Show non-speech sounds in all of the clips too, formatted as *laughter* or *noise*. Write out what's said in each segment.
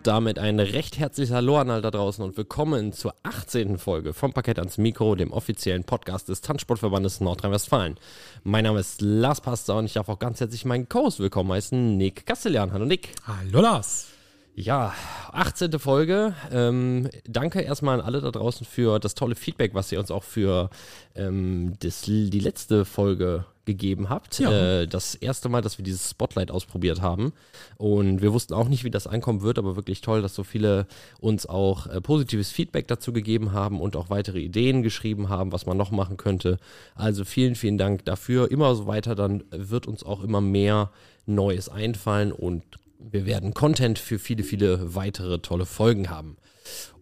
Und damit ein recht herzliches Hallo an all da draußen und willkommen zur 18. Folge vom Parkett ans Mikro, dem offiziellen Podcast des Tanzsportverbandes Nordrhein-Westfalen. Mein Name ist Lars Pastor und ich darf auch ganz herzlich meinen Co-Host willkommen heißen, Nick Castellan. Hallo Nick. Hallo Lars. Ja, 18. Folge. Ähm, danke erstmal an alle da draußen für das tolle Feedback, was ihr uns auch für ähm, das, die letzte Folge gegeben habt. Ja. Äh, das erste Mal, dass wir dieses Spotlight ausprobiert haben. Und wir wussten auch nicht, wie das ankommen wird, aber wirklich toll, dass so viele uns auch äh, positives Feedback dazu gegeben haben und auch weitere Ideen geschrieben haben, was man noch machen könnte. Also vielen, vielen Dank dafür. Immer so weiter, dann wird uns auch immer mehr Neues einfallen und wir werden Content für viele, viele weitere tolle Folgen haben.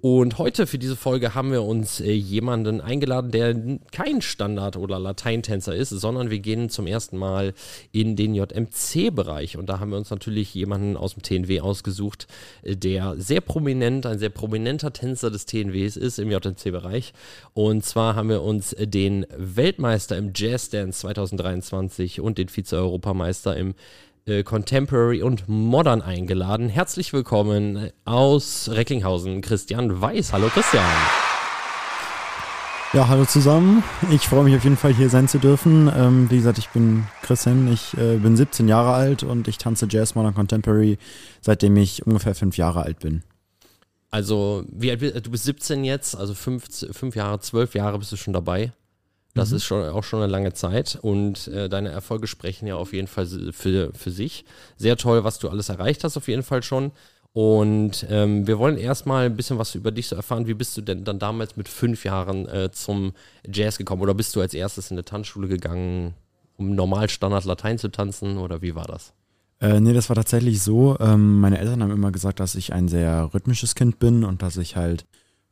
Und heute für diese Folge haben wir uns äh, jemanden eingeladen, der kein Standard- oder Lateintänzer ist, sondern wir gehen zum ersten Mal in den JMC-Bereich. Und da haben wir uns natürlich jemanden aus dem TNW ausgesucht, äh, der sehr prominent, ein sehr prominenter Tänzer des TNWs ist im JMC-Bereich. Und zwar haben wir uns den Weltmeister im Jazz Dance 2023 und den Vize-Europameister im äh, Contemporary und Modern eingeladen. Herzlich willkommen aus Recklinghausen, Christian Weiß. Hallo Christian. Ja, hallo zusammen. Ich freue mich auf jeden Fall hier sein zu dürfen. Ähm, wie gesagt, ich bin Christian, ich äh, bin 17 Jahre alt und ich tanze Jazz Modern Contemporary, seitdem ich ungefähr fünf Jahre alt bin. Also, wie alt bist du? bist 17 jetzt, also fünf, fünf Jahre, zwölf Jahre bist du schon dabei. Das mhm. ist schon auch schon eine lange Zeit und äh, deine Erfolge sprechen ja auf jeden Fall für, für sich. Sehr toll, was du alles erreicht hast, auf jeden Fall schon. Und ähm, wir wollen erstmal ein bisschen was über dich so erfahren. Wie bist du denn dann damals mit fünf Jahren äh, zum Jazz gekommen? Oder bist du als erstes in eine Tanzschule gegangen, um normal Standard Latein zu tanzen? Oder wie war das? Äh, nee, das war tatsächlich so. Ähm, meine Eltern haben immer gesagt, dass ich ein sehr rhythmisches Kind bin und dass ich halt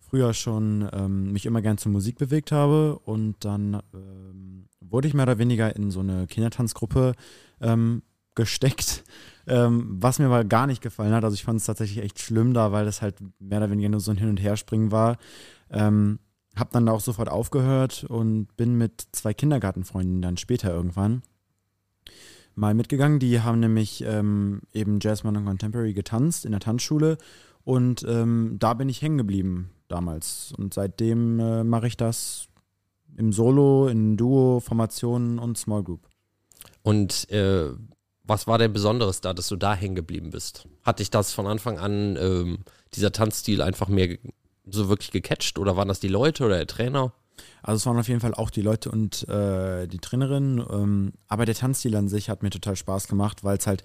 früher schon ähm, mich immer gern zur Musik bewegt habe und dann ähm, wurde ich mehr oder weniger in so eine Kindertanzgruppe ähm, gesteckt, *laughs* ähm, was mir aber gar nicht gefallen hat. Also ich fand es tatsächlich echt schlimm da, weil das halt mehr oder weniger nur so ein Hin- und Herspringen war. Ähm, hab dann da auch sofort aufgehört und bin mit zwei Kindergartenfreunden dann später irgendwann mal mitgegangen. Die haben nämlich ähm, eben Jazz Modern Contemporary getanzt in der Tanzschule und ähm, da bin ich hängen geblieben damals. Und seitdem äh, mache ich das im Solo, in Duo, Formationen und Small Group. Und äh, was war denn Besonderes da, dass du da hängen geblieben bist? Hat dich das von Anfang an, ähm, dieser Tanzstil einfach mehr so wirklich gecatcht oder waren das die Leute oder der Trainer? Also es waren auf jeden Fall auch die Leute und äh, die Trainerin. Ähm, aber der Tanzstil an sich hat mir total Spaß gemacht, weil es halt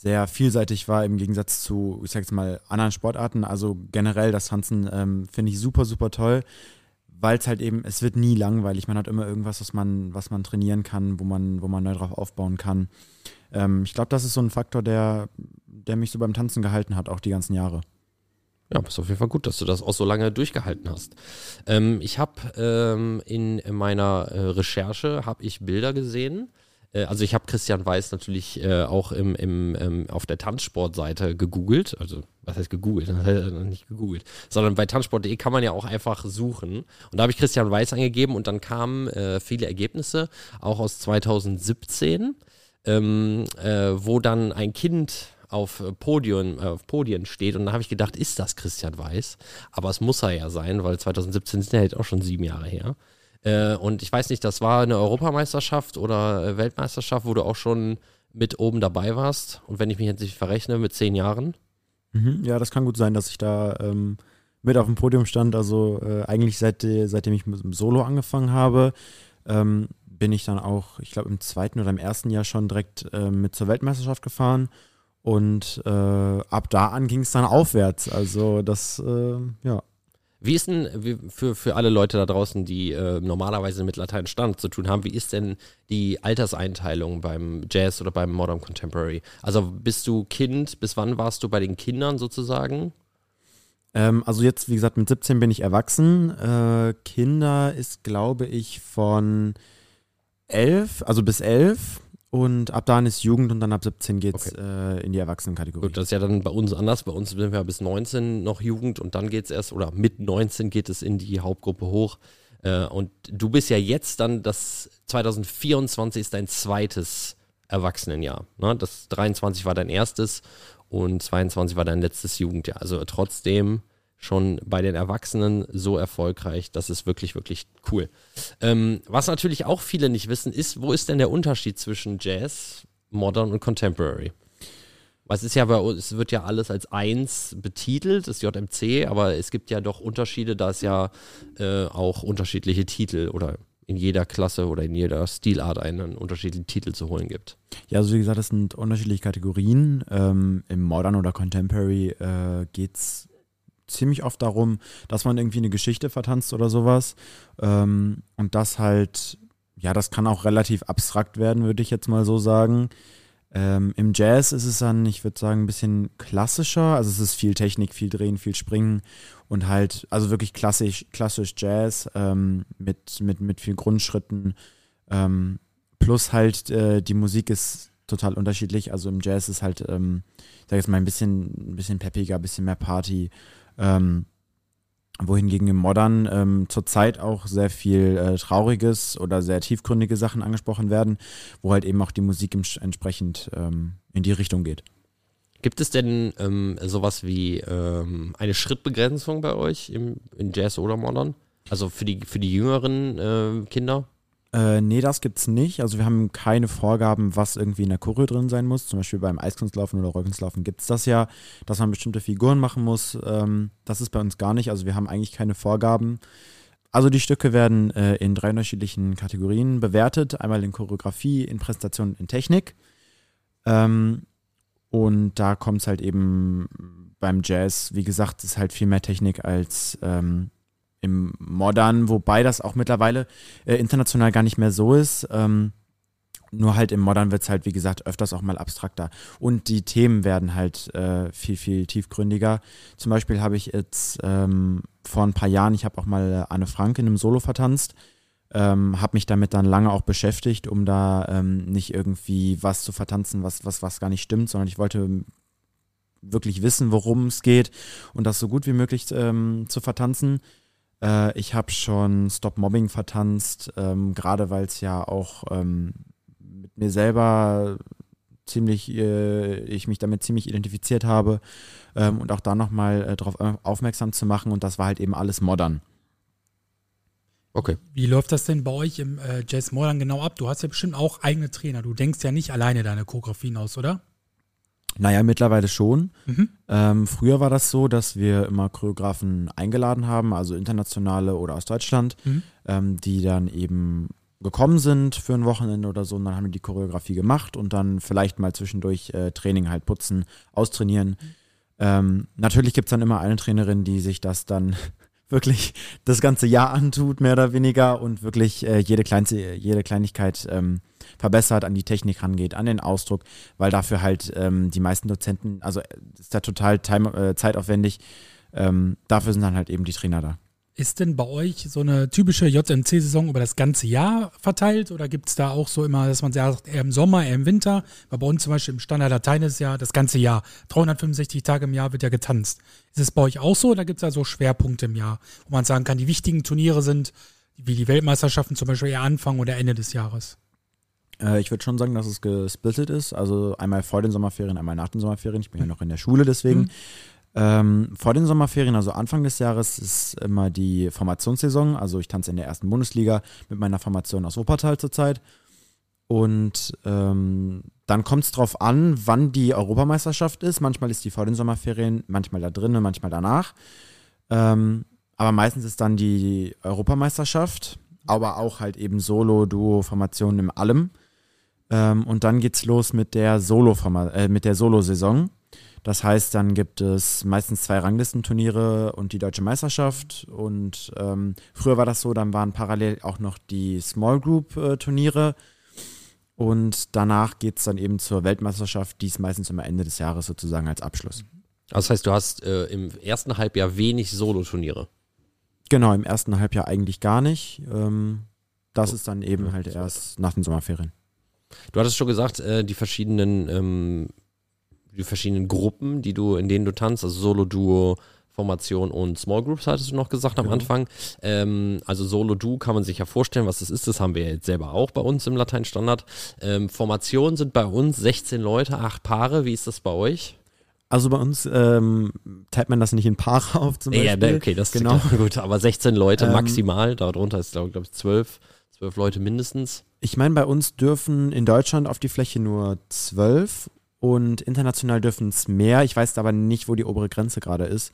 sehr vielseitig war im Gegensatz zu, ich sag jetzt mal, anderen Sportarten. Also generell das Tanzen ähm, finde ich super, super toll, weil es halt eben, es wird nie langweilig. Man hat immer irgendwas, was man, was man trainieren kann, wo man, wo man neu drauf aufbauen kann. Ähm, ich glaube, das ist so ein Faktor, der, der mich so beim Tanzen gehalten hat, auch die ganzen Jahre. Ja, ist auf jeden Fall gut, dass du das auch so lange durchgehalten hast. Ähm, ich habe ähm, in meiner äh, Recherche habe ich Bilder gesehen äh, also ich habe Christian Weiß natürlich äh, auch im, im, ähm, auf der Tanzsportseite gegoogelt. Also was heißt gegoogelt? *laughs* Nicht gegoogelt. Sondern bei tanzsport.de kann man ja auch einfach suchen. Und da habe ich Christian Weiß eingegeben und dann kamen äh, viele Ergebnisse, auch aus 2017, ähm, äh, wo dann ein Kind auf Podien, auf Podien steht und da habe ich gedacht, ist das Christian Weiß? Aber es muss er ja sein, weil 2017 sind ja jetzt auch schon sieben Jahre her. Äh, und ich weiß nicht, das war eine Europameisterschaft oder äh, Weltmeisterschaft, wo du auch schon mit oben dabei warst. Und wenn ich mich jetzt nicht verrechne, mit zehn Jahren. Mhm, ja, das kann gut sein, dass ich da ähm, mit auf dem Podium stand. Also äh, eigentlich seit, seitdem ich mit dem Solo angefangen habe, ähm, bin ich dann auch, ich glaube, im zweiten oder im ersten Jahr schon direkt äh, mit zur Weltmeisterschaft gefahren. Und äh, ab da an ging es dann aufwärts. Also das, äh, ja, wie ist denn für, für alle Leute da draußen, die äh, normalerweise mit Latein Stand zu tun haben, wie ist denn die Alterseinteilung beim Jazz oder beim Modern Contemporary? Also bist du Kind, bis wann warst du bei den Kindern sozusagen? Ähm, also jetzt, wie gesagt, mit 17 bin ich erwachsen. Äh, Kinder ist, glaube ich, von 11, also bis 11 und ab dann ist Jugend und dann ab 17 geht es okay. äh, in die Erwachsenenkategorie. Gut, das ist ja dann bei uns anders. Bei uns sind wir bis 19 noch Jugend und dann geht es erst, oder mit 19 geht es in die Hauptgruppe hoch. Äh, und du bist ja jetzt dann, das 2024 ist dein zweites Erwachsenenjahr. Ne? Das 23 war dein erstes und 22 war dein letztes Jugendjahr. Also trotzdem schon bei den Erwachsenen so erfolgreich. Das ist wirklich, wirklich cool. Ähm, was natürlich auch viele nicht wissen, ist, wo ist denn der Unterschied zwischen Jazz, Modern und Contemporary? Was ist ja bei uns, es wird ja alles als eins betitelt, das JMC, aber es gibt ja doch Unterschiede, da es ja äh, auch unterschiedliche Titel oder in jeder Klasse oder in jeder Stilart einen unterschiedlichen Titel zu holen gibt. Ja, also wie gesagt, das sind unterschiedliche Kategorien. Ähm, Im Modern oder Contemporary äh, geht es ziemlich oft darum, dass man irgendwie eine Geschichte vertanzt oder sowas. Ähm, und das halt, ja, das kann auch relativ abstrakt werden, würde ich jetzt mal so sagen. Ähm, Im Jazz ist es dann, ich würde sagen, ein bisschen klassischer. Also es ist viel Technik, viel Drehen, viel Springen und halt, also wirklich klassisch, klassisch Jazz ähm, mit, mit, mit viel Grundschritten. Ähm, plus halt äh, die Musik ist total unterschiedlich. Also im Jazz ist halt, ähm, ich sage jetzt mal, ein bisschen, ein bisschen peppiger, ein bisschen mehr Party. Ähm, wohingegen im Modern ähm, zurzeit auch sehr viel äh, Trauriges oder sehr tiefgründige Sachen angesprochen werden, wo halt eben auch die Musik entsprechend ähm, in die Richtung geht. Gibt es denn ähm, sowas wie ähm, eine Schrittbegrenzung bei euch im, in Jazz oder Modern? Also für die, für die jüngeren äh, Kinder? Äh, nee, das gibt's nicht. Also wir haben keine Vorgaben, was irgendwie in der Choreo drin sein muss. Zum Beispiel beim Eiskunstlaufen oder Rollkunstlaufen gibt es das ja, dass man bestimmte Figuren machen muss. Ähm, das ist bei uns gar nicht. Also wir haben eigentlich keine Vorgaben. Also die Stücke werden äh, in drei unterschiedlichen Kategorien bewertet. Einmal in Choreografie, in Präsentation, in Technik. Ähm, und da kommt es halt eben beim Jazz, wie gesagt, ist halt viel mehr Technik als ähm, im Modern, wobei das auch mittlerweile äh, international gar nicht mehr so ist. Ähm, nur halt im Modern wird es halt, wie gesagt, öfters auch mal abstrakter. Und die Themen werden halt äh, viel, viel tiefgründiger. Zum Beispiel habe ich jetzt ähm, vor ein paar Jahren, ich habe auch mal Anne Frank in einem Solo vertanzt, ähm, habe mich damit dann lange auch beschäftigt, um da ähm, nicht irgendwie was zu vertanzen, was, was, was gar nicht stimmt, sondern ich wollte wirklich wissen, worum es geht und das so gut wie möglich ähm, zu vertanzen. Äh, ich habe schon Stop Mobbing vertanzt, ähm, gerade weil es ja auch ähm, mit mir selber ziemlich, äh, ich mich damit ziemlich identifiziert habe ähm, und auch da nochmal äh, darauf aufmerksam zu machen und das war halt eben alles modern. Okay. Wie läuft das denn bei euch im äh, Jazz Modern genau ab? Du hast ja bestimmt auch eigene Trainer. Du denkst ja nicht alleine deine Choreografien aus, oder? Naja, mittlerweile schon. Mhm. Ähm, früher war das so, dass wir immer Choreografen eingeladen haben, also internationale oder aus Deutschland, mhm. ähm, die dann eben gekommen sind für ein Wochenende oder so und dann haben wir die Choreografie gemacht und dann vielleicht mal zwischendurch äh, Training halt putzen, austrainieren. Mhm. Ähm, natürlich gibt es dann immer eine Trainerin, die sich das dann wirklich das ganze Jahr antut, mehr oder weniger, und wirklich äh, jede, kleinste, jede Kleinigkeit ähm, verbessert, an die Technik rangeht, an den Ausdruck, weil dafür halt ähm, die meisten Dozenten, also äh, ist da total time, äh, zeitaufwendig, ähm, dafür sind dann halt eben die Trainer da. Ist denn bei euch so eine typische JMC-Saison über das ganze Jahr verteilt oder gibt es da auch so immer, dass man sagt, eher im Sommer, eher im Winter? Weil bei uns zum Beispiel im Standard Latein ist ja das ganze Jahr. 365 Tage im Jahr wird ja getanzt. Ist es bei euch auch so oder gibt es da so Schwerpunkte im Jahr, wo man sagen kann, die wichtigen Turniere sind, wie die Weltmeisterschaften zum Beispiel eher Anfang oder Ende des Jahres? Äh, ich würde schon sagen, dass es gesplittet ist. Also einmal vor den Sommerferien, einmal nach den Sommerferien. Ich bin ja noch in der Schule deswegen. Mhm. Ähm, vor den Sommerferien, also Anfang des Jahres, ist immer die Formationssaison. Also ich tanze in der ersten Bundesliga mit meiner Formation aus Wuppertal zurzeit. Und ähm, dann kommt es darauf an, wann die Europameisterschaft ist. Manchmal ist die vor den Sommerferien, manchmal da drinnen, manchmal danach. Ähm, aber meistens ist dann die Europameisterschaft, aber auch halt eben Solo, Duo, Formationen im Allem. Ähm, und dann geht's los mit der Solo, äh, mit der Solo-Saison. Das heißt, dann gibt es meistens zwei Ranglistenturniere und die deutsche Meisterschaft. Und ähm, früher war das so, dann waren parallel auch noch die Small Group-Turniere. Und danach geht es dann eben zur Weltmeisterschaft, die ist meistens immer Ende des Jahres sozusagen als Abschluss. Das heißt, du hast äh, im ersten Halbjahr wenig Solo-Turniere. Genau, im ersten Halbjahr eigentlich gar nicht. Ähm, das ist dann eben halt erst nach den Sommerferien. Du hattest schon gesagt, äh, die verschiedenen ähm, die verschiedenen Gruppen, die du, in denen du tanzt, also Solo, Duo, Formation und Small Groups, hattest du noch gesagt am genau. Anfang. Ähm, also Solo Duo kann man sich ja vorstellen, was das ist. Das haben wir jetzt selber auch bei uns im Lateinstandard. Ähm, Formationen sind bei uns 16 Leute, 8 Paare. Wie ist das bei euch? Also bei uns ähm, teilt man das nicht in Paare auf zum Ja, Beispiel. ne, okay, das genau. ist klar. *laughs* gut. Aber 16 Leute Ähm, maximal, darunter ist, glaube glaub ich, 12, 12 Leute mindestens. Ich meine, bei uns dürfen in Deutschland auf die Fläche nur zwölf und international dürfen es mehr. Ich weiß aber nicht, wo die obere Grenze gerade ist.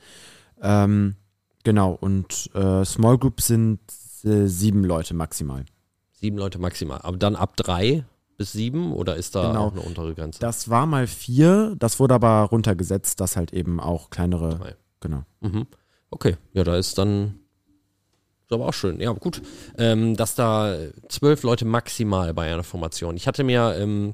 Ähm, genau, und äh, Small Group sind äh, sieben Leute maximal. Sieben Leute maximal. Aber dann ab drei bis sieben oder ist da Genau. auch eine untere Grenze? Das war mal vier, das wurde aber runtergesetzt, dass halt eben auch kleinere, Drei. genau. Mhm. Okay, ja, da ist dann. Ist aber auch schön. Ja, gut. Ähm, dass da zwölf Leute maximal bei einer Formation. Ich hatte mir ähm,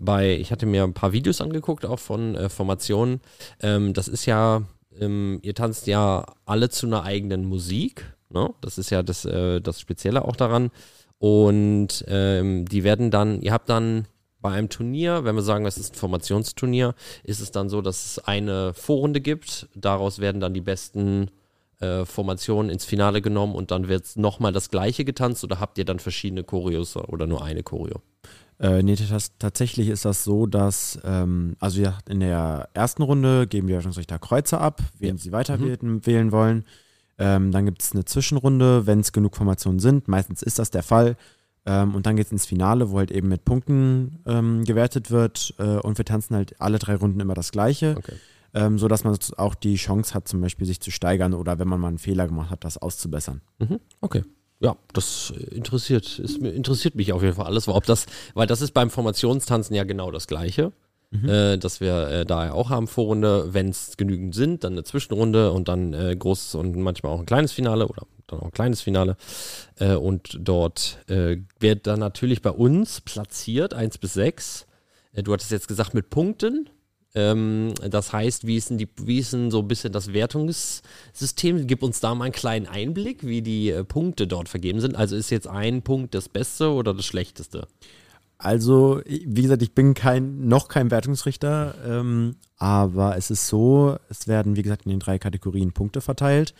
bei, ich hatte mir ein paar Videos angeguckt, auch von äh, Formationen. Ähm, das ist ja, ähm, ihr tanzt ja alle zu einer eigenen Musik. Ne? Das ist ja das, äh, das Spezielle auch daran. Und ähm, die werden dann, ihr habt dann bei einem Turnier, wenn wir sagen, es ist ein Formationsturnier, ist es dann so, dass es eine Vorrunde gibt. Daraus werden dann die besten äh, Formationen ins Finale genommen und dann wird nochmal das gleiche getanzt oder habt ihr dann verschiedene Choreos oder nur eine Choreo? Äh, nee, tatsächlich ist das so, dass, ähm, also in der ersten Runde geben die Wertungsrichter Kreuze ab, wen Ja. sie weiter wählen, wählen wollen. Ähm, dann gibt es eine Zwischenrunde, wenn es genug Formationen sind. Meistens ist das der Fall. Ähm, und dann geht es ins Finale, wo halt eben mit Punkten ähm, gewertet wird. Äh, und wir tanzen halt alle drei Runden immer das Gleiche, Okay. Ähm, sodass man auch die Chance hat, zum Beispiel sich zu steigern oder wenn man mal einen Fehler gemacht hat, das auszubessern. Mhm. Okay. Ja, das interessiert, ist, interessiert mich auf jeden Fall alles, weil ob das, weil das ist beim Formationstanzen ja genau das Gleiche. Äh, dass wir äh, da auch haben, Vorrunde, wenn es genügend sind, dann eine Zwischenrunde und dann äh, großes und manchmal auch ein kleines Finale oder dann auch ein kleines Finale. Äh, und dort äh, wird dann natürlich bei uns platziert, 1 bis 6. Äh, du hattest jetzt gesagt mit Punkten. Ähm, das heißt, wie ist, denn die, wie ist denn so ein bisschen das Wertungssystem? Gib uns da mal einen kleinen Einblick, wie die äh, Punkte dort vergeben sind. Also ist jetzt ein Punkt das Beste oder das Schlechteste? Also, wie gesagt, ich bin kein, noch kein Wertungsrichter, ähm, aber es ist so, es werden, wie gesagt, in den drei Kategorien Punkte verteilt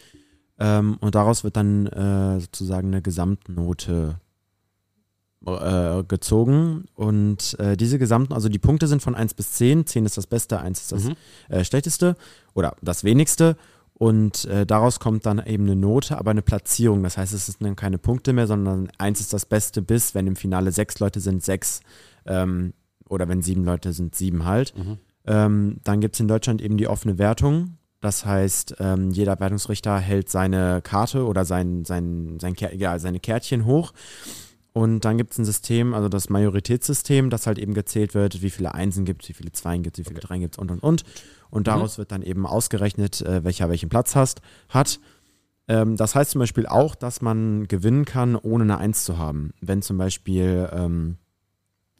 ähm, und daraus wird dann äh, sozusagen eine Gesamtnote äh, gezogen und äh, diese gesamten, also die Punkte sind von 1 bis 10, 10 ist das Beste, 1 ist das Mhm. äh, Schlechteste oder das Wenigste und äh, daraus kommt dann eben eine Note, aber eine Platzierung. Das heißt, es sind dann keine Punkte mehr, sondern eins ist das Beste bis, wenn im Finale sechs Leute sind, sechs. Ähm, oder wenn sieben Leute sind, sieben halt. Mhm. Ähm, dann gibt es in Deutschland eben die offene Wertung. Das heißt, ähm, jeder Wertungsrichter hält seine Karte oder sein, sein, sein, ja, seine Kärtchen hoch. Und dann gibt es ein System, also das Majoritätssystem, das halt eben gezählt wird, wie viele Einsen gibt es, wie viele Zweien gibt es, wie viele Dreien gibt es und und und. Und daraus wird dann eben ausgerechnet, äh, welcher welchen Platz hast, hat. Ähm, das heißt zum Beispiel auch, dass man gewinnen kann, ohne eine Eins zu haben. Wenn zum Beispiel, ähm,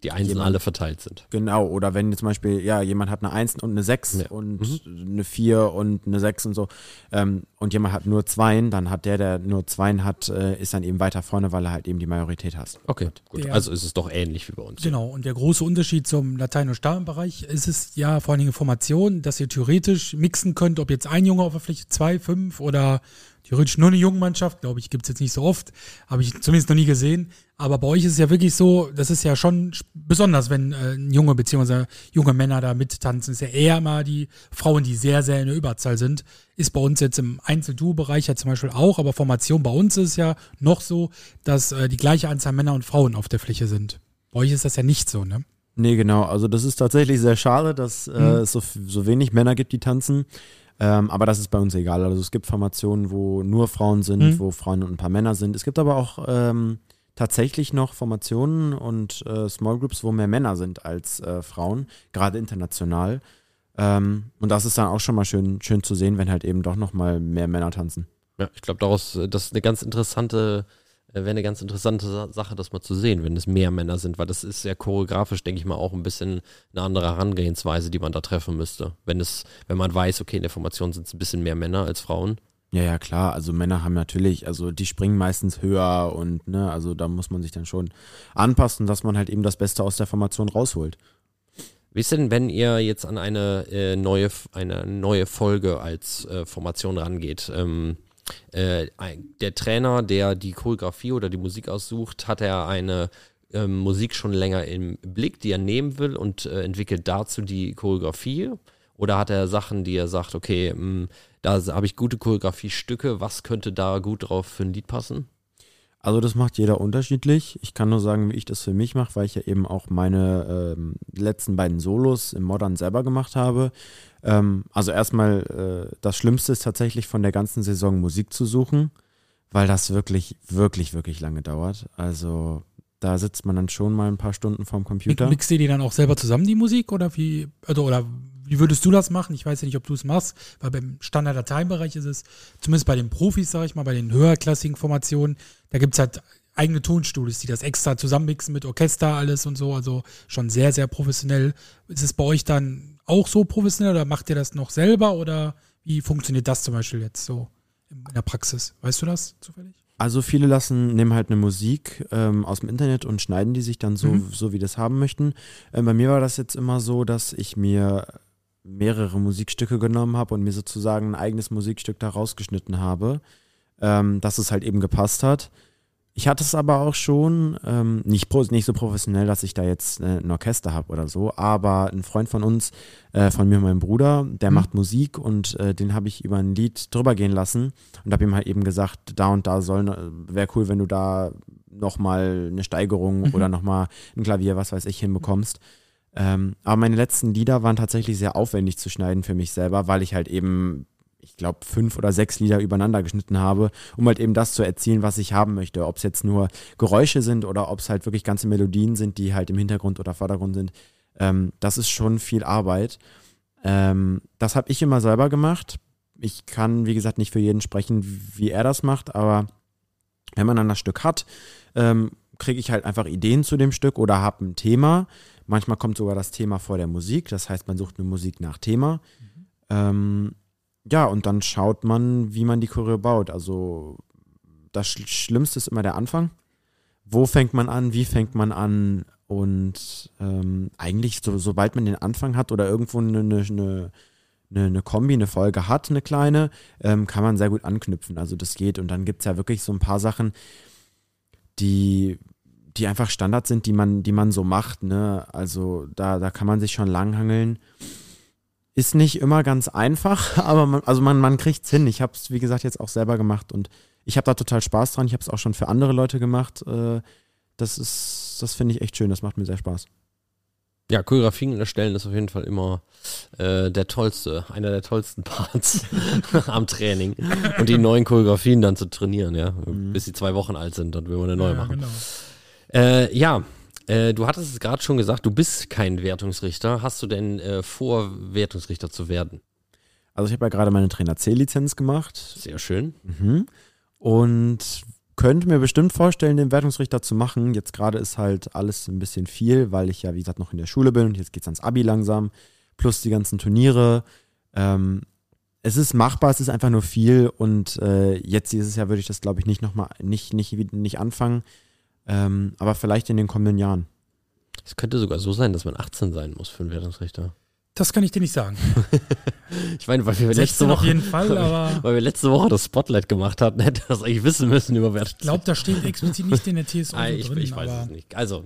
Die Einsen Jemand- alle verteilt sind. genau, oder wenn zum Beispiel, ja, jemand hat eine Eins und eine Sechs Ja. und eine Vier und eine Sechs und so, ähm, und jemand hat nur Zweien, dann hat der, der nur Zweien hat, äh, ist dann eben weiter vorne, weil er halt eben die Majorität hat. Okay, gut. Der- Also ist es doch ähnlich wie bei uns. Genau, und der große Unterschied zum Latein- und Stammbereich ist es ja vor allen Dingen Formation, dass ihr theoretisch mixen könnt, ob jetzt ein Junge auf der Fläche, zwei, fünf oder theoretisch nur eine Jungenmannschaft, glaube ich, gibt es jetzt nicht so oft, habe ich zumindest noch nie gesehen. Aber bei euch ist es ja wirklich so, das ist ja schon besonders, wenn äh, junge bzw. junge Männer da mittanzen. ist ja eher immer die Frauen, die sehr, sehr in der Überzahl sind. Ist bei uns jetzt im Einzel-Duo-Bereich ja zum Beispiel auch, aber Formation bei uns ist ja noch so, dass äh, die gleiche Anzahl Männer und Frauen auf der Fläche sind. Bei euch ist das ja nicht so, ne? Nee, genau. Also das ist tatsächlich sehr schade, dass äh, es so, so wenig Männer gibt, die tanzen. Ähm, aber das ist bei uns egal. Also es gibt Formationen, wo nur Frauen sind, Mhm. wo Frauen und ein paar Männer sind. Es gibt aber auch ähm, tatsächlich noch Formationen und äh, Small Groups, wo mehr Männer sind als äh, Frauen, gerade international. Ähm, und das ist dann auch schon mal schön, schön zu sehen, wenn halt eben doch noch mal mehr Männer tanzen. Ja, ich glaube, daraus, äh, das ist eine ganz interessante, äh, wäre eine ganz interessante Sa- Sache, das mal zu sehen, wenn es mehr Männer sind, weil das ist ja choreografisch, denke ich mal, auch ein bisschen eine andere Herangehensweise, die man da treffen müsste. Wenn es, wenn man weiß, okay, in der Formation sind es ein bisschen mehr Männer als Frauen. Ja, ja, klar. Also Männer haben natürlich, also die springen meistens höher und ne, also da muss man sich dann schon anpassen, dass man halt eben das Beste aus der Formation rausholt. Wie ist denn, wenn ihr jetzt an eine äh, neue, eine neue Folge als äh, Formation rangeht? Ähm, äh, der Trainer, der die Choreografie oder die Musik aussucht, hat er eine ähm, Musik schon länger im Blick, die er nehmen will und äh, entwickelt dazu die Choreografie? Oder hat er Sachen, die er sagt, okay, mh, hm, da habe ich gute Choreografiestücke, was könnte da gut drauf für ein Lied passen? Also das macht jeder unterschiedlich. Ich kann nur sagen, wie ich das für mich mache, weil ich ja eben auch meine ähm, letzten beiden Solos im Modern selber gemacht habe. Ähm, also erstmal, äh, das Schlimmste ist tatsächlich von der ganzen Saison Musik zu suchen, weil das wirklich, wirklich, wirklich lange dauert. Also da sitzt man dann schon mal ein paar Stunden vorm Computer. Mixt ihr die dann auch selber zusammen, die Musik? Oder wie, also, oder wie würdest du das machen? Ich weiß ja nicht, ob du es machst, weil beim Standard-Dateibereich ist es, zumindest bei den Profis, sage ich mal, bei den höherklassigen Formationen, da gibt es halt eigene Tonstudios, die das extra zusammenmixen mit Orchester, alles und so, also schon sehr, sehr professionell. Ist es bei euch dann auch so professionell oder macht ihr das noch selber oder wie funktioniert das zum Beispiel jetzt so in der Praxis? Weißt du das zufällig? Also viele lassen, nehmen halt eine Musik ähm, aus dem Internet und schneiden die sich dann so, mhm. so wie das haben möchten. Ähm, bei mir war das jetzt immer so, dass ich mir mehrere Musikstücke genommen habe und mir sozusagen ein eigenes Musikstück da rausgeschnitten habe, ähm, dass es halt eben gepasst hat. Ich hatte es aber auch schon, ähm, nicht, nicht so professionell, dass ich da jetzt äh, ein Orchester habe oder so, aber ein Freund von uns, äh, von mir und meinem Bruder, der mhm. macht Musik und äh, den habe ich über ein Lied drüber gehen lassen und habe ihm halt eben gesagt, da und da soll, wäre cool, wenn du da nochmal eine Steigerung mhm. oder nochmal ein Klavier, was weiß ich, hinbekommst. Ähm, aber meine letzten Lieder waren tatsächlich sehr aufwendig zu schneiden für mich selber, weil ich halt eben, ich glaube, fünf oder sechs Lieder übereinander geschnitten habe, um halt eben das zu erzielen, was ich haben möchte. Ob es jetzt nur Geräusche sind oder ob es halt wirklich ganze Melodien sind, die halt im Hintergrund oder Vordergrund sind. Ähm, das ist schon viel Arbeit. Ähm, das habe ich immer selber gemacht. Ich kann, wie gesagt, nicht für jeden sprechen, wie er das macht, aber wenn man dann das Stück hat, ähm, kriege ich halt einfach Ideen zu dem Stück oder habe ein Thema Manchmal kommt sogar das Thema vor der Musik, das heißt, man sucht eine Musik nach Thema. Mhm. Ähm, ja, und dann schaut man, wie man die Choreo baut. Also das Schlimmste ist immer der Anfang. Wo fängt man an? Wie fängt man an? Und ähm, eigentlich, so, sobald man den Anfang hat oder irgendwo eine, eine, eine, eine Kombi, eine Folge hat, eine kleine, ähm, kann man sehr gut anknüpfen. Also das geht. Und dann gibt es ja wirklich so ein paar Sachen, die die einfach Standard sind, die man, die man so macht. Ne? Also da, da kann man sich schon langhangeln. Ist nicht immer ganz einfach, *laughs* aber man, also man, man kriegt es hin. Ich habe es, wie gesagt, jetzt auch selber gemacht und ich habe da total Spaß dran. Ich habe es auch schon für andere Leute gemacht. Äh, das ist, das finde ich echt schön. Das macht mir sehr Spaß. Ja, Choreografien erstellen ist auf jeden Fall immer äh, der tollste, einer der tollsten *laughs* Parts *laughs* am Training. Und die neuen Choreografien dann zu trainieren, ja. Mhm. Bis sie zwei Wochen alt sind, dann will man eine neue ja, machen. Genau. Äh, ja, äh, du hattest es gerade schon gesagt, du bist kein Wertungsrichter. Hast du denn äh, vor, Wertungsrichter zu werden? Also ich habe ja gerade meine Trainer C-Lizenz gemacht. Sehr schön. Mhm. Und könnte mir bestimmt vorstellen, den Wertungsrichter zu machen. Jetzt gerade ist halt alles ein bisschen viel, weil ich ja, wie gesagt, noch in der Schule bin und jetzt geht es ans Abi langsam. Plus die ganzen Turniere. Ähm, es ist machbar, es ist einfach nur viel und äh, jetzt dieses Jahr würde ich das, glaube ich, nicht nochmal, nicht, nicht, nicht anfangen. Ähm, aber vielleicht in den kommenden Jahren. Es könnte sogar so sein, dass man 18 sein muss für einen Wertungsrichter. Das kann ich dir nicht sagen. *laughs* ich meine, weil wir letzte Woche, auf jeden Fall, *laughs* aber weil wir letzte Woche das Spotlight gemacht hatten, *laughs* hätte das eigentlich wissen müssen über Wertungsrichter. Ich glaube, da steht explizit nicht in der TSO ah, ich, drin. Ich weiß es nicht. Also,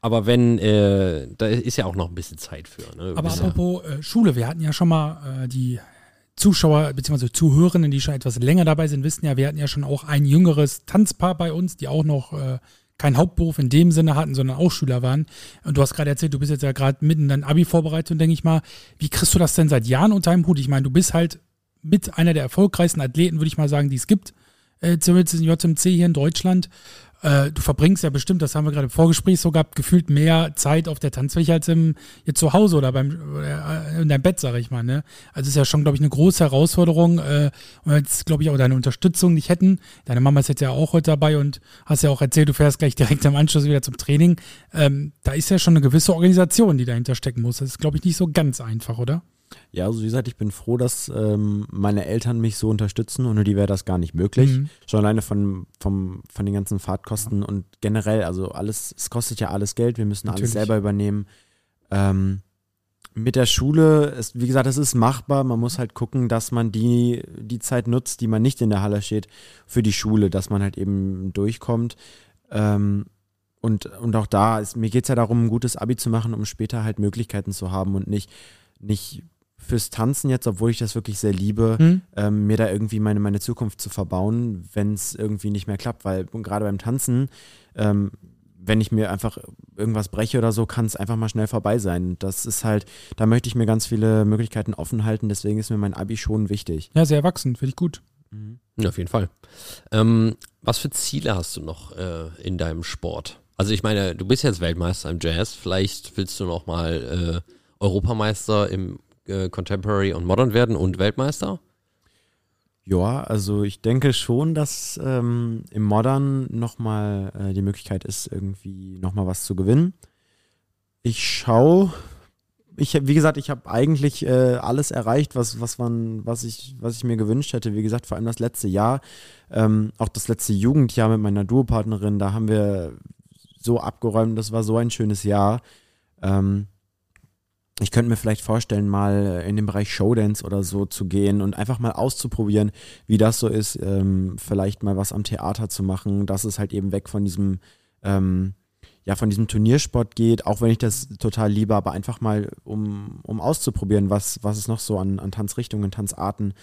aber wenn, äh, da ist ja auch noch ein bisschen Zeit für. Ne? Aber apropos äh, Schule, wir hatten ja schon mal äh, die Zuschauer bzw. Zuhörenden, die schon etwas länger dabei sind, wissen ja, wir hatten ja schon auch ein jüngeres Tanzpaar bei uns, die auch noch äh, keinen Hauptberuf in dem Sinne hatten, sondern auch Schüler waren. Und du hast gerade erzählt, du bist jetzt ja gerade mitten in dein Abi vorbereitet und denke ich mal, wie kriegst du das denn seit Jahren unter einem Hut? Ich meine, du bist halt mit einer der erfolgreichsten Athleten, würde ich mal sagen, die es gibt, äh, zumindest in JMC hier in Deutschland. Äh, du verbringst ja bestimmt, das haben wir gerade im Vorgespräch so gehabt, gefühlt mehr Zeit auf der Tanzfläche als im, jetzt zu Hause oder beim äh, in deinem Bett, sage ich mal. Ne? Also ist ja schon, glaube ich, eine große Herausforderung. Äh, und jetzt, glaube ich, auch deine Unterstützung nicht hätten. Deine Mama ist jetzt ja auch heute dabei und hast ja auch erzählt, du fährst gleich *laughs* direkt im Anschluss wieder zum Training. Ähm, da ist ja schon eine gewisse Organisation, die dahinter stecken muss. Das ist, glaube ich, nicht so ganz einfach, oder? Ja, also wie gesagt, ich bin froh, dass ähm, meine Eltern mich so unterstützen. Ohne die wäre das gar nicht möglich. Mhm. Schon alleine von, vom, von den ganzen Fahrtkosten ja. und generell, also alles, es kostet ja alles Geld, wir müssen Natürlich. alles selber übernehmen. Ähm, mit der Schule, ist, wie gesagt, es ist machbar. Man muss halt gucken, dass man die, die Zeit nutzt, die man nicht in der Halle steht, für die Schule, dass man halt eben durchkommt. Ähm, und, und auch da, ist, mir geht es ja darum, ein gutes Abi zu machen, um später halt Möglichkeiten zu haben und nicht, nicht fürs Tanzen jetzt, obwohl ich das wirklich sehr liebe, Hm? ähm, mir da irgendwie meine, meine Zukunft zu verbauen, wenn es irgendwie nicht mehr klappt. Weil gerade beim Tanzen, ähm, wenn ich mir einfach irgendwas breche oder so, kann es einfach mal schnell vorbei sein. Das ist halt, da möchte ich mir ganz viele Möglichkeiten offen halten, deswegen ist mir mein Abi schon wichtig. Ja, sehr erwachsen, finde ich gut. Ja, auf jeden Fall. Ähm, was für Ziele hast du noch äh, in deinem Sport? Also ich meine, du bist jetzt Weltmeister im Jazz, vielleicht willst du noch mal äh, Europameister im äh, Contemporary und Modern werden und Weltmeister? Ja, also ich denke schon, dass ähm, im Modern nochmal äh, die Möglichkeit ist, irgendwie nochmal was zu gewinnen. Ich schaue, ich, wie gesagt, ich habe eigentlich äh, alles erreicht, was, was, man, was, ich, was ich mir gewünscht hätte. Wie gesagt, vor allem das letzte Jahr, ähm, auch das letzte Jugendjahr mit meiner Duopartnerin, da haben wir so abgeräumt, das war so ein schönes Jahr. Ähm, ich könnte mir vielleicht vorstellen, mal in den Bereich Showdance oder so zu gehen und einfach mal auszuprobieren, wie das so ist, ähm, vielleicht mal was am Theater zu machen, dass es halt eben weg von diesem, ähm, ja, von diesem Turniersport geht, auch wenn ich das total liebe, aber einfach mal, um, um auszuprobieren, was, was es noch so an, an Tanzrichtungen, Tanzarten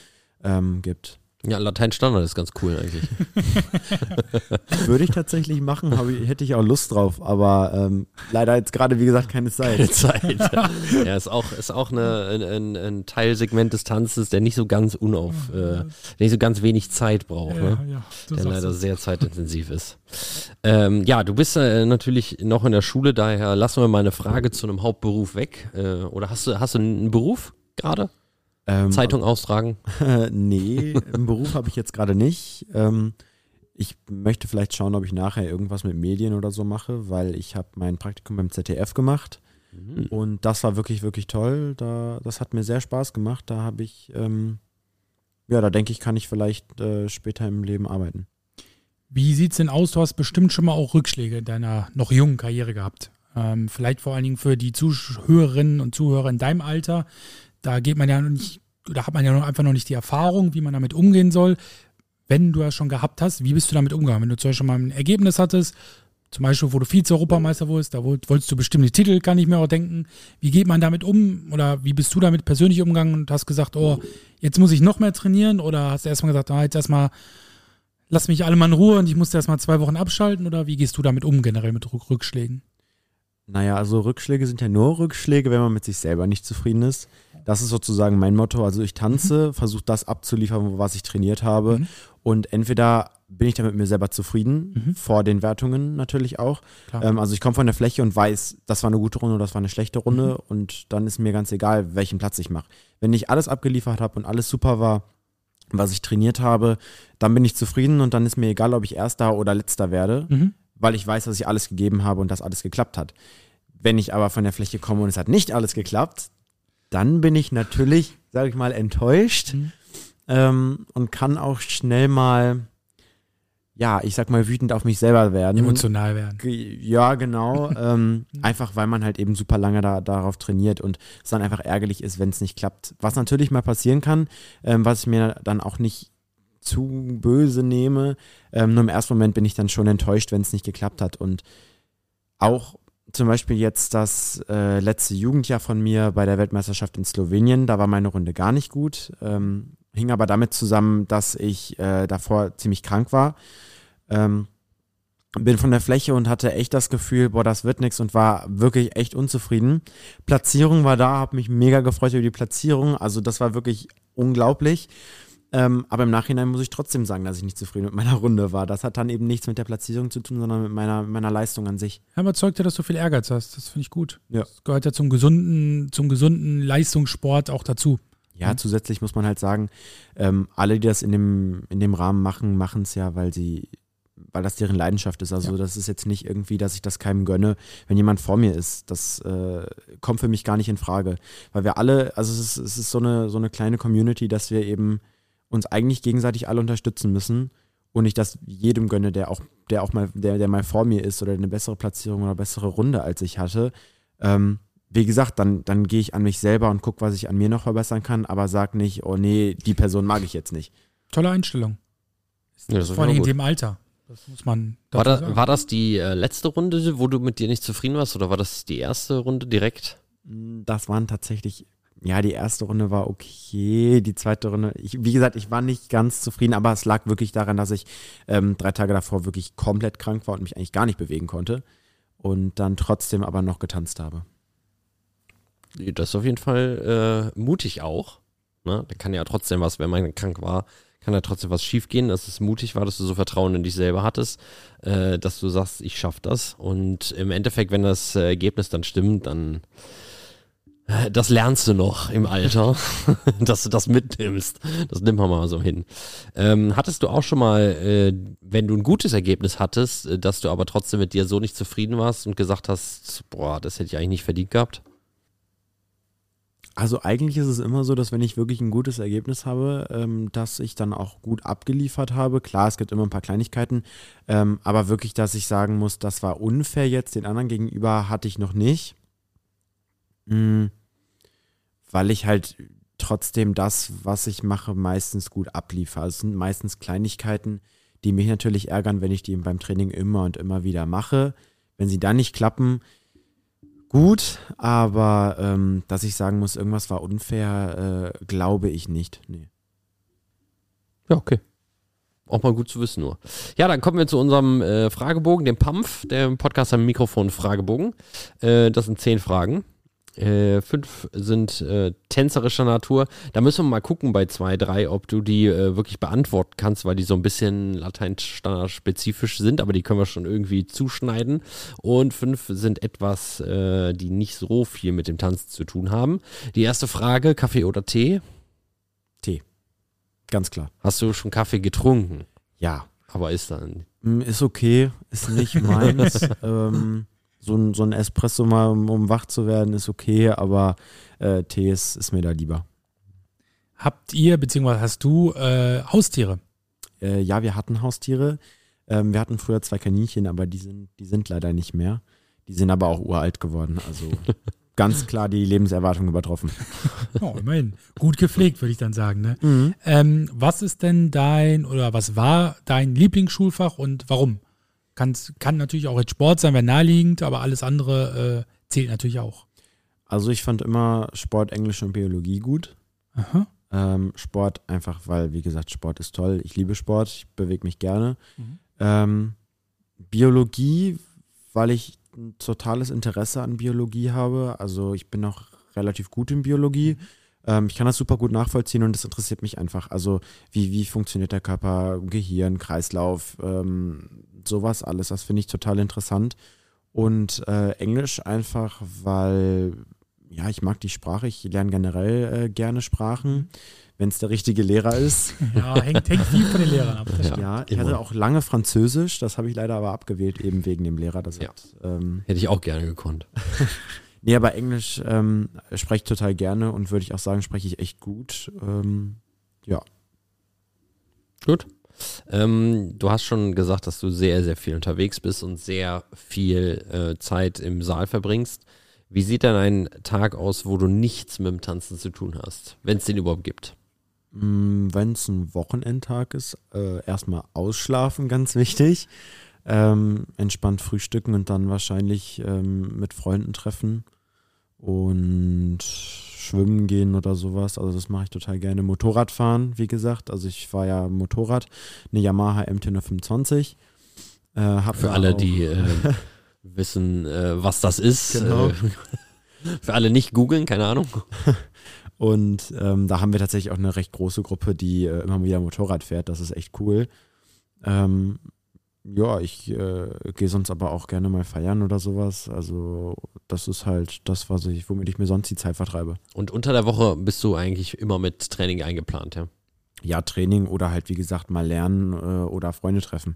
ähm, gibt. Ja, Latein Standard ist ganz cool eigentlich. *laughs* Würde ich tatsächlich machen, ich, hätte ich auch Lust drauf, aber ähm, leider jetzt gerade, wie gesagt, keine Zeit. Zeit. *laughs* ja, ist auch, ist auch eine, ein, ein, ein Teilsegment des Tanzes, der nicht so ganz unauf, äh, der nicht so ganz wenig Zeit braucht. ne? ja, der leider sehr zeitintensiv ist. Ähm, ja, du bist äh, natürlich noch in der Schule, daher lassen wir mal eine Frage zu einem Hauptberuf weg. Äh, oder hast du, hast du einen Beruf gerade? Ähm, Zeitung austragen? Äh, *laughs* nee, im Beruf habe ich jetzt gerade nicht. Ähm, ich möchte vielleicht schauen, ob ich nachher irgendwas mit Medien oder so mache, weil ich habe mein Praktikum beim ZDF gemacht und das war wirklich, wirklich toll. Da, das hat mir sehr Spaß gemacht. Da habe ich, ähm, ja, da denke ich, kann ich vielleicht äh, später im Leben arbeiten. Wie sieht's denn aus? Du hast bestimmt schon mal auch Rückschläge in deiner noch jungen Karriere gehabt. Ähm, vielleicht vor allen Dingen für die Zuhörerinnen und Zuhörer in deinem Alter. Da geht man ja noch nicht, oder hat man ja einfach noch nicht die Erfahrung, wie man damit umgehen soll. Wenn du das schon gehabt hast, wie bist du damit umgegangen? Wenn du zum Beispiel mal ein Ergebnis hattest, zum Beispiel, wo du Vize-Europameister wurdest, da wollt- wolltest du bestimmte Titel, kann ich mir auch denken. Wie geht man damit um? Oder wie bist du damit persönlich umgegangen und hast gesagt, oh, jetzt muss ich noch mehr trainieren? Oder hast du erstmal gesagt, ah, jetzt erstmal lass mich alle mal in Ruhe und ich musste erstmal zwei Wochen abschalten? Oder wie gehst du damit um, generell mit Rück Rückschlägen? Naja, also Rückschläge sind ja nur Rückschläge, wenn man mit sich selber nicht zufrieden ist. Das ist sozusagen mein Motto. Also ich tanze, versuche das abzuliefern, was ich trainiert habe. Mhm. Und entweder bin ich da mit mir selber zufrieden, Mhm. vor den Wertungen natürlich auch. Ähm, also ich komme von der Fläche und weiß, das war eine gute Runde oder das war eine schlechte Runde. Und dann ist mir ganz egal, welchen Platz ich mache. Wenn ich alles abgeliefert habe und alles super war, was ich trainiert habe, dann bin ich zufrieden und dann ist mir egal, ob ich Erster oder Letzter werde Mhm. weil ich weiß, dass ich alles gegeben habe und dass alles geklappt hat. Wenn ich aber von der Fläche komme und es hat nicht alles geklappt, dann bin ich natürlich, sage ich mal, enttäuscht Mhm. ähm, und kann auch schnell mal, ja, ich sag mal, wütend auf mich selber werden. Emotional werden. Ja, genau. *laughs* ähm, einfach weil man halt eben super lange da, darauf trainiert und es dann einfach ärgerlich ist, wenn es nicht klappt. Was natürlich mal passieren kann, ähm, was ich mir dann auch nicht zu böse nehme. Ähm, nur im ersten Moment bin ich dann schon enttäuscht, wenn es nicht geklappt hat. Und auch zum Beispiel jetzt das äh, letzte Jugendjahr von mir bei der Weltmeisterschaft in Slowenien, da war meine Runde gar nicht gut. Ähm, hing aber damit zusammen, dass ich äh, davor ziemlich krank war. Ähm, bin von der Fläche und hatte echt das Gefühl, boah, das wird nichts und war wirklich echt unzufrieden. Platzierung war da, habe mich mega gefreut über die Platzierung. Also das war wirklich unglaublich. Ähm, aber im Nachhinein muss ich trotzdem sagen, dass ich nicht zufrieden mit meiner Runde war. Das hat dann eben nichts mit der Platzierung zu tun, sondern mit meiner, meiner Leistung an sich. Ja, überzeugt ja, dass du viel Ehrgeiz hast. Das finde ich gut. Ja. Das gehört ja zum gesunden, zum gesunden Leistungssport auch dazu. Ja, Mhm. zusätzlich muss man halt sagen, ähm, alle, die das in dem, in dem Rahmen machen, machen es ja, weil sie, weil das deren Leidenschaft ist. Also Ja. das ist jetzt nicht irgendwie, dass ich das keinem gönne, wenn jemand vor mir ist. Das äh, kommt für mich gar nicht in Frage. Weil wir alle, also es ist, es ist so eine, so eine kleine Community, dass wir eben uns eigentlich gegenseitig alle unterstützen müssen und ich das jedem gönne, der auch, der auch mal, der, der mal vor mir ist oder eine bessere Platzierung oder bessere Runde als ich hatte. Ähm, wie gesagt, dann, dann gehe ich an mich selber und gucke, was ich an mir noch verbessern kann, aber sag nicht, oh nee, die Person mag ich jetzt nicht. Tolle Einstellung. Ja, Vor allem in gut. dem Alter. Das muss man. War, da, war das die äh, letzte Runde, wo du mit dir nicht zufrieden warst, oder war das die erste Runde direkt? Das waren tatsächlich ja, die erste Runde war okay, die zweite Runde, ich, wie gesagt, ich war nicht ganz zufrieden, aber es lag wirklich daran, dass ich ähm, drei Tage davor wirklich komplett krank war und mich eigentlich gar nicht bewegen konnte und dann trotzdem aber noch getanzt habe. Das ist auf jeden Fall äh, mutig auch. Ne? Da kann ja trotzdem was, wenn man krank war, kann ja trotzdem was schiefgehen, dass es mutig war, dass du so Vertrauen in dich selber hattest, äh, dass du sagst, ich schaff das. Und im Endeffekt, wenn das Ergebnis dann stimmt, dann das lernst du noch im Alter, *laughs* dass du das mitnimmst. Das nimmt man mal so hin. Ähm, hattest du auch schon mal, äh, wenn du ein gutes Ergebnis hattest, äh, dass du aber trotzdem mit dir so nicht zufrieden warst und gesagt hast, boah, das hätte ich eigentlich nicht verdient gehabt? Also eigentlich ist es immer so, dass wenn ich wirklich ein gutes Ergebnis habe, ähm, dass ich dann auch gut abgeliefert habe. Klar, es gibt immer ein paar Kleinigkeiten, ähm, aber wirklich, dass ich sagen muss, das war unfair jetzt den anderen gegenüber, hatte ich noch nicht. Mhm weil ich halt trotzdem das, was ich mache, meistens gut abliefere. Es sind meistens Kleinigkeiten, die mich natürlich ärgern, wenn ich die beim Training immer und immer wieder mache. Wenn sie dann nicht klappen, gut, aber ähm, dass ich sagen muss, irgendwas war unfair, äh, glaube ich nicht. Nee. Ja, okay. Auch mal gut zu wissen nur. Ja, dann kommen wir zu unserem äh, Fragebogen, dem PAMF, der Podcast am Mikrofon Fragebogen. Äh, das sind zehn Fragen. Äh, fünf sind äh, tänzerischer Natur. Da müssen wir mal gucken bei zwei, drei, ob du die äh, wirklich beantworten kannst, weil die so ein bisschen lateinstandardspezifisch sind, aber die können wir schon irgendwie zuschneiden. Und fünf sind etwas, äh, die nicht so viel mit dem Tanzen zu tun haben. Die erste Frage: Kaffee oder Tee? Tee. Ganz klar. Hast du schon Kaffee getrunken? Ja. Aber ist dann. Mm, ist okay, ist nicht *laughs* meins. *laughs* ähm, so ein, so ein Espresso mal, um, um wach zu werden, ist okay, aber äh, Tee ist, ist mir da lieber. Habt ihr, beziehungsweise hast du äh, Haustiere? Äh, ja, wir hatten Haustiere. Ähm, wir hatten früher zwei Kaninchen, aber die sind, die sind leider nicht mehr. Die sind aber auch uralt geworden. Also *laughs* ganz klar die Lebenserwartung übertroffen. *laughs* Oh, immerhin. Gut gepflegt, würde ich dann sagen. Ne? Mhm. Ähm, was ist denn dein oder was war dein Lieblingsschulfach und warum? Kann's, kann natürlich auch jetzt Sport sein, wäre naheliegend, aber alles andere äh, zählt natürlich auch. Also ich fand immer Sport, Englisch und Biologie gut. Ähm, Sport einfach, weil, wie gesagt, Sport ist toll. Ich liebe Sport, ich bewege mich gerne. Mhm. Ähm, Biologie, weil ich ein totales Interesse an Biologie habe. Also ich bin auch relativ gut in Biologie. Mhm. Ähm, ich kann das super gut nachvollziehen und das interessiert mich einfach. Also wie, wie funktioniert der Körper, Gehirn, Kreislauf, ähm, sowas alles. Das finde ich total interessant. Und äh, Englisch einfach, weil ja, ich mag die Sprache, ich lerne generell äh, gerne Sprachen, wenn es der richtige Lehrer ist. *laughs* Ja, hängt, hängt viel von den Lehrern ab. Ja, ja ich hatte auch lange Französisch, das habe ich leider aber abgewählt, eben wegen dem Lehrer. Das ja. hat, ähm, Hätte ich auch gerne gekonnt. *laughs* Nee, aber Englisch ähm, spreche ich total gerne und würde ich auch sagen, spreche ich echt gut. Ähm, ja. Gut. Ähm, du hast schon gesagt, dass du sehr, sehr viel unterwegs bist und sehr viel äh, Zeit im Saal verbringst. Wie sieht denn ein Tag aus, wo du nichts mit dem Tanzen zu tun hast, wenn es den überhaupt gibt? Mm, wenn es ein Wochenendtag ist, äh, erstmal ausschlafen, *laughs* ganz wichtig ähm, entspannt frühstücken und dann wahrscheinlich ähm, mit Freunden treffen und schwimmen gehen oder sowas. Also das mache ich total gerne. Motorrad fahren, wie gesagt. Also ich fahre ja Motorrad, eine Yamaha MT-125. Äh, Für alle, die äh, *laughs* wissen, äh, was das ist. Genau. Äh, *laughs* für alle nicht googeln, keine Ahnung. *laughs* Und ähm, da haben wir tatsächlich auch eine recht große Gruppe, die äh, immer wieder Motorrad fährt. Das ist echt cool. Ähm, ja, ich äh, gehe sonst aber auch gerne mal feiern oder sowas. Also das ist halt das, was ich, womit ich mir sonst die Zeit vertreibe. Und unter der Woche bist du eigentlich immer mit Training eingeplant, ja? Ja, Training oder halt wie gesagt mal lernen äh, oder Freunde treffen.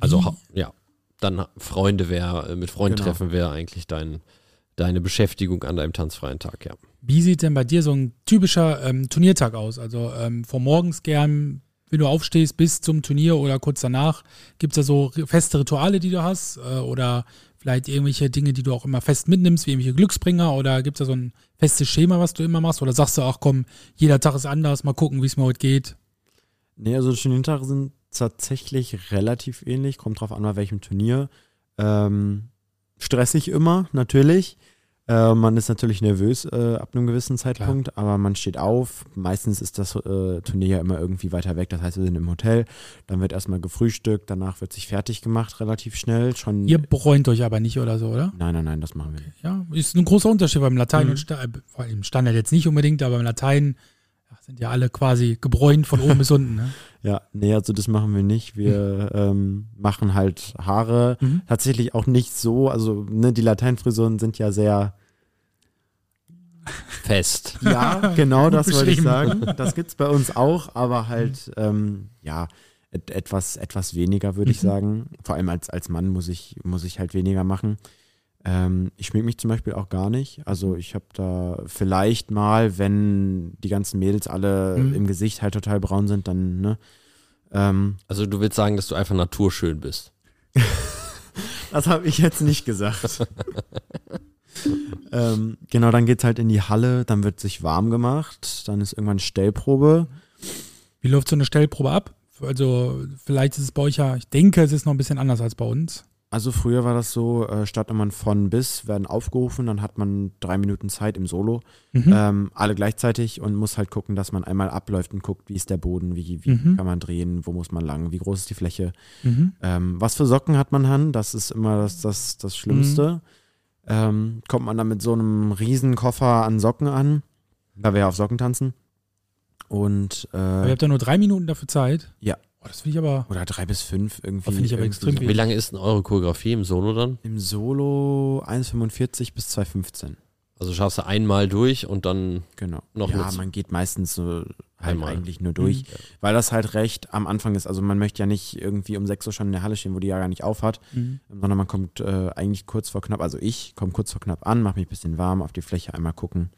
Also ja, dann Freunde wäre, äh, mit Freunden genau. treffen wäre eigentlich dein, deine Beschäftigung an deinem tanzfreien Tag, ja. Wie sieht denn bei dir so ein typischer ähm, Turniertag aus? Also ähm, vor morgens gern wenn du aufstehst bis zum Turnier oder kurz danach? Gibt es da so feste Rituale, die du hast? Äh, oder vielleicht irgendwelche Dinge, die du auch immer fest mitnimmst, wie irgendwelche Glücksbringer? Oder gibt es da so ein festes Schema, was du immer machst? Oder sagst du, ach komm, jeder Tag ist anders, mal gucken, wie es mir heute geht? Nee, also Turniertage sind tatsächlich relativ ähnlich. Kommt drauf an, bei welchem Turnier. Ähm, stressig immer, natürlich. Äh, man ist natürlich nervös äh, ab einem gewissen Zeitpunkt, Klar. aber man steht auf. Meistens ist das äh, Turnier ja immer irgendwie weiter weg. Das heißt, wir sind im Hotel. Dann wird erstmal gefrühstückt. Danach wird sich fertig gemacht, relativ schnell. Schon Ihr bräunt euch aber nicht oder so, oder? Nein, nein, nein, das machen wir nicht. Ja, ist ein großer Unterschied beim Latein mhm. und Sta äh, im Standard jetzt nicht unbedingt, aber im Latein sind ja alle quasi gebräunt von oben bis *laughs* unten. Ne? Ja, nee, also das machen wir nicht. Wir mhm. ähm, machen halt Haare mhm. tatsächlich auch nicht so, also ne, die Lateinfrisuren sind ja sehr fest. *laughs* Ja, genau, das wollte ich sagen. Das gibt es bei uns auch, aber halt, ähm, ja, et etwas, etwas weniger, würde ich mhm. sagen. Vor allem als, als Mann muss ich, muss ich halt weniger machen. Ähm, ich schmink mich zum Beispiel auch gar nicht. Also ich habe da vielleicht mal, wenn die ganzen Mädels alle mhm. im Gesicht halt total braun sind, dann, ne? Ähm, also du willst sagen, dass du einfach naturschön bist. *laughs* das habe ich jetzt nicht gesagt. *laughs* ähm, genau, dann geht es halt in die Halle, dann wird sich warm gemacht, dann ist irgendwann Stellprobe. Wie läuft so eine Stellprobe ab? Also vielleicht ist es bei euch ja, ich denke, es ist noch ein bisschen anders als bei uns. Also früher war das so, äh, startet man von bis, werden aufgerufen, dann hat man drei Minuten Zeit im Solo, mhm. ähm, alle gleichzeitig und muss halt gucken, dass man einmal abläuft und guckt, wie ist der Boden, wie, wie mhm. kann man drehen, wo muss man lang, wie groß ist die Fläche, mhm. ähm, was für Socken hat man an, das ist immer das, das, das Schlimmste. Mhm. Ähm, kommt man dann mit so einem riesen Koffer an Socken an, da wir ja auf Socken tanzen. Und äh, aber ihr habt ja nur drei Minuten dafür Zeit. Ja. Oh, das finde ich aber. Oder drei bis fünf irgendwie. Finde ich aber extrem Wie lange ist denn eure Choreografie im Solo dann? Im Solo 1,45 bis 2,15. Also schaffst du einmal durch und dann genau. noch Ja, mit. man geht meistens so halt einmal. eigentlich nur durch, mhm. weil das halt recht am Anfang ist. Also man möchte ja nicht irgendwie um 6 Uhr schon in der Halle stehen, wo die ja gar nicht aufhat, mhm. sondern man kommt äh, eigentlich kurz vor knapp, also ich komme kurz vor knapp an, mache mich ein bisschen warm, auf die Fläche einmal gucken.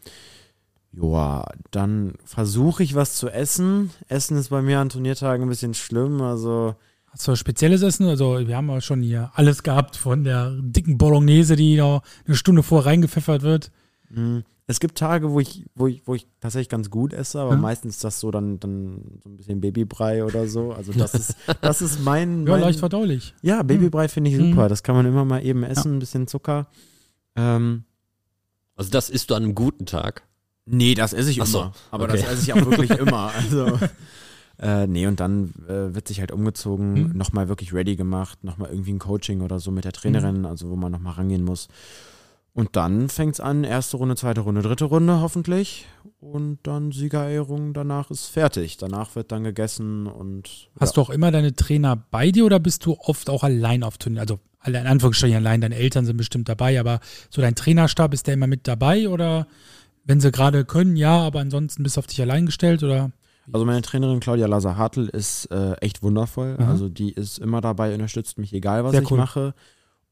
Joa, dann versuche ich was zu essen. Essen ist bei mir an Turniertagen ein bisschen schlimm, also. Hast du spezielles Essen? Also, wir haben ja schon hier alles gehabt von der dicken Bolognese, die noch eine Stunde vor reingepfeffert wird. Mhm. Es gibt Tage, wo ich, wo ich, wo ich tatsächlich ganz gut esse, aber mhm. meistens ist das so dann, dann so ein bisschen Babybrei oder so. Also das *laughs* ist, das ist mein, mein Ja, leicht verdaulich. Ja, Babybrei finde ich super. Mhm. Das kann man immer mal eben essen, ja. ein bisschen Zucker. Ähm, also das isst du an einem guten Tag? Nee, das esse ich Ach immer. So, aber okay. das esse ich auch wirklich *laughs* immer. Also, äh, nee, und dann äh, wird sich halt umgezogen, mhm. nochmal wirklich ready gemacht, nochmal irgendwie ein Coaching oder so mit der Trainerin, mhm. also wo man nochmal rangehen muss. Und dann fängt es an, erste Runde, zweite Runde, dritte Runde hoffentlich. Und dann Siegerehrung, danach ist fertig. Danach wird dann gegessen und. Hast ja. du auch immer deine Trainer bei dir oder bist du oft auch allein auf Turnier? Also in Anführungsstrichen allein, deine Eltern sind bestimmt dabei, aber so dein Trainerstab, ist der immer mit dabei oder wenn sie gerade können, ja, aber ansonsten bist du auf dich allein gestellt oder? Also meine Trainerin Claudia Lazar-Hartl ist äh, echt wundervoll. Mhm. Also die ist immer dabei, unterstützt mich, egal was Sehr ich cool. mache.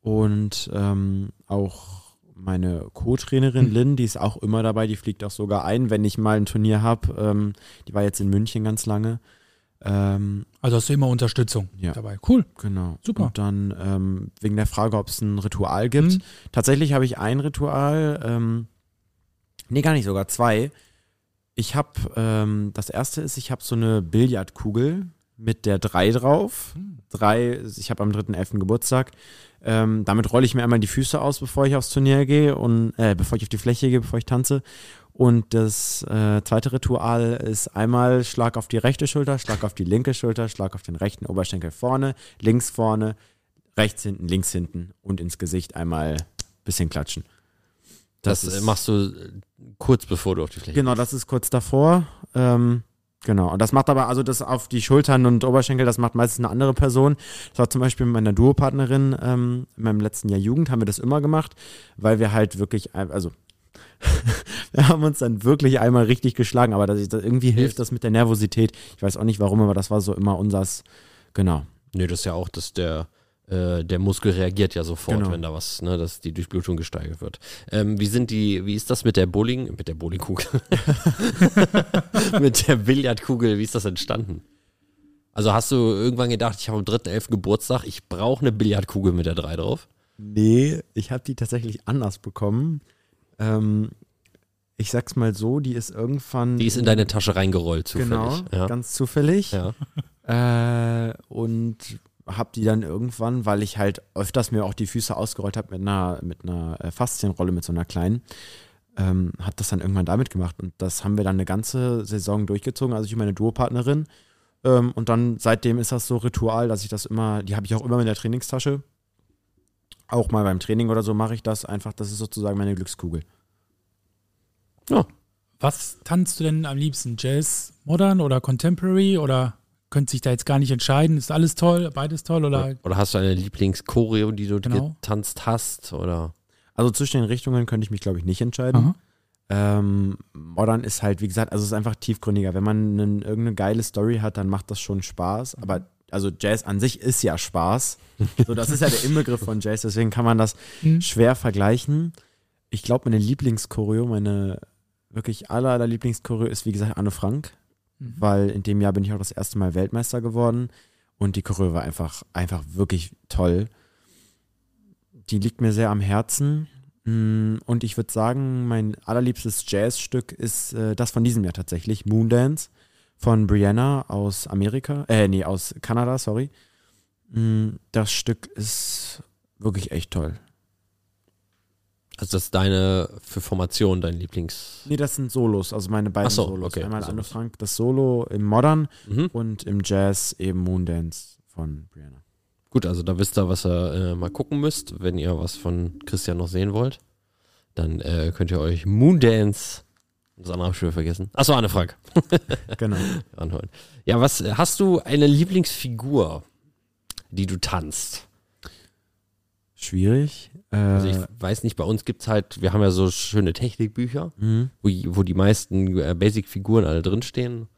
Und ähm, auch meine Co-Trainerin mhm. Lynn, die ist auch immer dabei, die fliegt auch sogar ein, wenn ich mal ein Turnier habe. Ähm, die war jetzt in München ganz lange. Ähm, also hast du immer Unterstützung ja, dabei. Cool. Genau. Super. Und dann ähm, wegen der Frage, ob es ein Ritual gibt. Mhm. Tatsächlich habe ich ein Ritual, ähm, nee, gar nicht sogar zwei. Ich habe, ähm, das erste ist, ich habe so eine Billardkugel mit der 3 drauf. Mhm. Drei, ich habe am 3.11. Geburtstag. Ähm, damit rolle ich mir einmal die Füße aus, bevor ich aufs Turnier gehe und äh, bevor ich auf die Fläche gehe, bevor ich tanze. Und das äh, zweite Ritual ist einmal Schlag auf die rechte Schulter, Schlag auf die linke Schulter, Schlag auf den rechten Oberschenkel vorne, links vorne, rechts hinten, links hinten und ins Gesicht einmal bisschen klatschen. Das, das ist, machst du äh, kurz bevor du auf die Fläche Genau, das ist kurz davor. Ähm, Genau. Und das macht aber, also das auf die Schultern und Oberschenkel, das macht meistens eine andere Person. Das war zum Beispiel mit meiner Duopartnerin ähm, in meinem letzten Jahr Jugend, haben wir das immer gemacht, weil wir halt wirklich, also *laughs* wir haben uns dann wirklich einmal richtig geschlagen, aber das, das irgendwie hilft das mit der Nervosität. Ich weiß auch nicht warum, aber das war so immer unsers, genau. Nee, das ist ja auch, dass der äh, der Muskel reagiert ja sofort, genau. wenn da was, ne, dass die Durchblutung gesteigert wird. Ähm, wie sind die, wie ist das mit der Bowling, mit der Bowlingkugel? *laughs* mit der Billardkugel, wie ist das entstanden? Also hast du irgendwann gedacht, ich habe am 3.11. Geburtstag, ich brauche eine Billardkugel mit der 3 drauf? Nee, ich habe die tatsächlich anders bekommen. Ähm, ich sag's mal so, die ist irgendwann. Die ist in deine Tasche reingerollt, zufällig. Genau, ja. ganz zufällig. Ja. Äh, und habe die dann irgendwann, weil ich halt öfters mir auch die Füße ausgerollt habe mit einer, mit einer äh, Faszienrolle, mit so einer kleinen, ähm, hat das dann irgendwann damit gemacht. Und das haben wir dann eine ganze Saison durchgezogen, also ich und meine Duopartnerin. Ähm, und dann seitdem ist das so Ritual, dass ich das immer, die habe ich auch immer in der Trainingstasche. Auch mal beim Training oder so mache ich das einfach, das ist sozusagen meine Glückskugel. Ja. Was tanzt du denn am liebsten? Jazz, Modern oder Contemporary oder könnte sich da jetzt gar nicht entscheiden? Ist alles toll, beides toll oder? Oder hast du eine Lieblingschoreo, die du genau. getanzt hast oder? Also zwischen den Richtungen könnte ich mich glaube ich nicht entscheiden. Ähm, Modern ist halt, wie gesagt, also es ist einfach tiefgründiger. Wenn man einen, irgendeine geile Story hat, dann macht das schon Spaß. Aber also Jazz an sich ist ja Spaß. *laughs* So, das ist ja der Inbegriff von Jazz, deswegen kann man das mhm. schwer vergleichen. Ich glaube, meine Lieblingschoreo, meine wirklich aller, aller Lieblingschoreo ist, wie gesagt, Anne Frank. Mhm. Weil in dem Jahr bin ich auch das erste Mal Weltmeister geworden. Und die Choreo war einfach, einfach wirklich toll. Die liegt mir sehr am Herzen. Mm, und ich würde sagen, mein allerliebstes Jazzstück ist äh, das von diesem Jahr tatsächlich, Moondance von Brianna aus Amerika, äh, nee, aus Kanada, sorry. Mm, das Stück ist wirklich echt toll. Also das ist deine für Formation dein Lieblings. Nee, das sind Solos, also meine beiden so, Solos. Okay, Einmal Anne Frank, das Solo im Modern mhm. und im Jazz eben Moondance von Brianna. Gut, also da wisst ihr, was ihr äh, mal gucken müsst, wenn ihr was von Christian noch sehen wollt. Dann äh, könnt ihr euch Moondance, das andere habe ich schon vergessen. Achso, Anne Frank. *laughs* *laughs* genau. Anholen. Ja, was hast du eine Lieblingsfigur, die du tanzt? Schwierig. Äh, also ich weiß nicht, bei uns gibt es halt, wir haben ja so schöne Technikbücher, mhm. wo, wo, die meisten äh, Basic-Figuren alle drinstehen.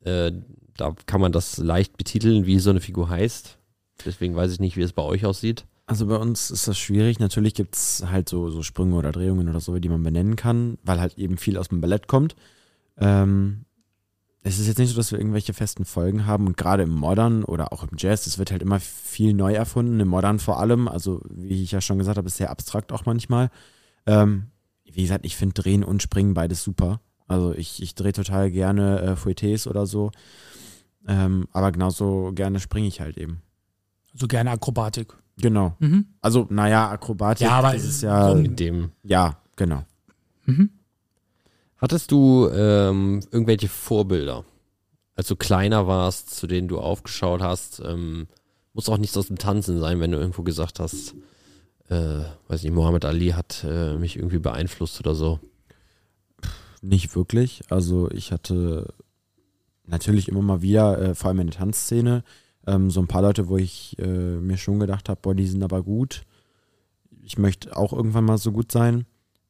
Äh, da kann man das leicht betiteln, wie so eine Figur heißt. Deswegen weiß ich nicht, wie es bei euch aussieht. Also bei uns ist das schwierig. Natürlich gibt es halt so, so Sprünge oder Drehungen oder so, die man benennen kann, weil halt eben viel aus dem Ballett kommt. Ähm, es ist jetzt nicht so, dass wir irgendwelche festen Folgen haben und gerade im Modern oder auch im Jazz, es wird halt immer viel neu erfunden, im Modern vor allem, also wie ich ja schon gesagt habe, ist sehr abstrakt auch manchmal. Ähm, wie gesagt, ich finde Drehen und Springen beides super. Also ich, ich drehe total gerne äh, Fouettes oder so, ähm, aber genauso gerne springe ich halt eben. So gerne Akrobatik. Genau. Mhm. Also, naja, Akrobatik ja, aber ist es ja. So in dem. Ja, genau. Mhm. Hattest du ähm, irgendwelche Vorbilder, als du kleiner warst, zu denen du aufgeschaut hast? Ähm, muss auch nichts aus dem Tanzen sein, wenn du irgendwo gesagt hast, äh, weiß nicht, Mohammed Ali hat äh, mich irgendwie beeinflusst oder so. Nicht wirklich. Also ich hatte natürlich immer mal wieder, äh, vor allem in der Tanzszene, ähm, so ein paar Leute, wo ich äh, mir schon gedacht habe, boah, die sind aber gut. Ich möchte auch irgendwann mal so gut sein.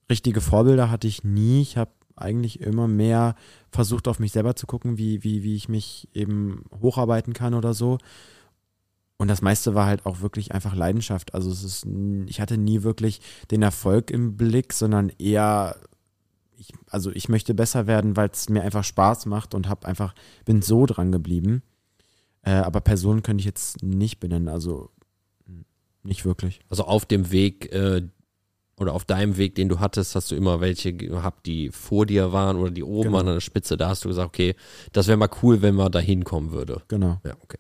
Richtige Vorbilder hatte ich nie. Ich habe eigentlich immer mehr versucht, auf mich selber zu gucken, wie, wie, wie ich mich eben hocharbeiten kann oder so. Und das meiste war halt auch wirklich einfach Leidenschaft. Also es ist, ich hatte nie wirklich den Erfolg im Blick, sondern eher, ich, also ich möchte besser werden, weil es mir einfach Spaß macht und habe einfach, bin so dran geblieben. Äh, aber Personen könnte ich jetzt nicht benennen, also nicht wirklich. Also auf dem Weg äh, oder auf deinem Weg, den du hattest, hast du immer welche gehabt, die vor dir waren oder die oben genau. an der Spitze. Da hast du gesagt, okay, das wäre mal cool, wenn man da hinkommen würde. Genau. Ja, okay.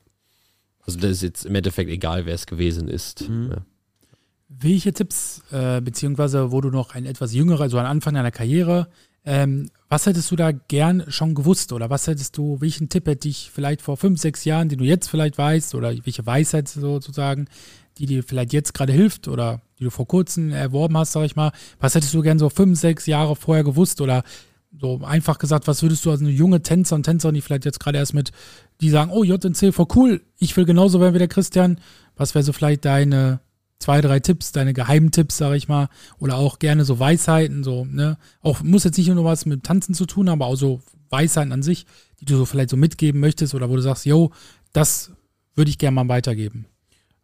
Also das ist jetzt im Endeffekt egal, wer es gewesen ist. Mhm. Ja. Welche Tipps, äh, beziehungsweise wo du noch ein etwas jüngerer, also am Anfang deiner Karriere, ähm, was hättest du da gern schon gewusst oder was hättest du, welchen Tipp hätte ich vielleicht vor fünf, sechs Jahren, den du jetzt vielleicht weißt oder welche Weisheit sozusagen, die dir vielleicht jetzt gerade hilft oder die du vor kurzem erworben hast, sag ich mal, was hättest du gern so fünf, sechs Jahre vorher gewusst oder so einfach gesagt, was würdest du als eine junge Tänzer und Tänzerin, die vielleicht jetzt gerade erst mit, die sagen, oh, JNC, voll cool, ich will genauso werden wie der Christian, was wäre so vielleicht deine zwei, drei Tipps, deine Geheimtipps, sage ich mal, oder auch gerne so Weisheiten, so, ne? Auch muss jetzt nicht nur was mit Tanzen zu tun, aber auch so Weisheiten an sich, die du so vielleicht so mitgeben möchtest oder wo du sagst, yo, das würde ich gerne mal weitergeben.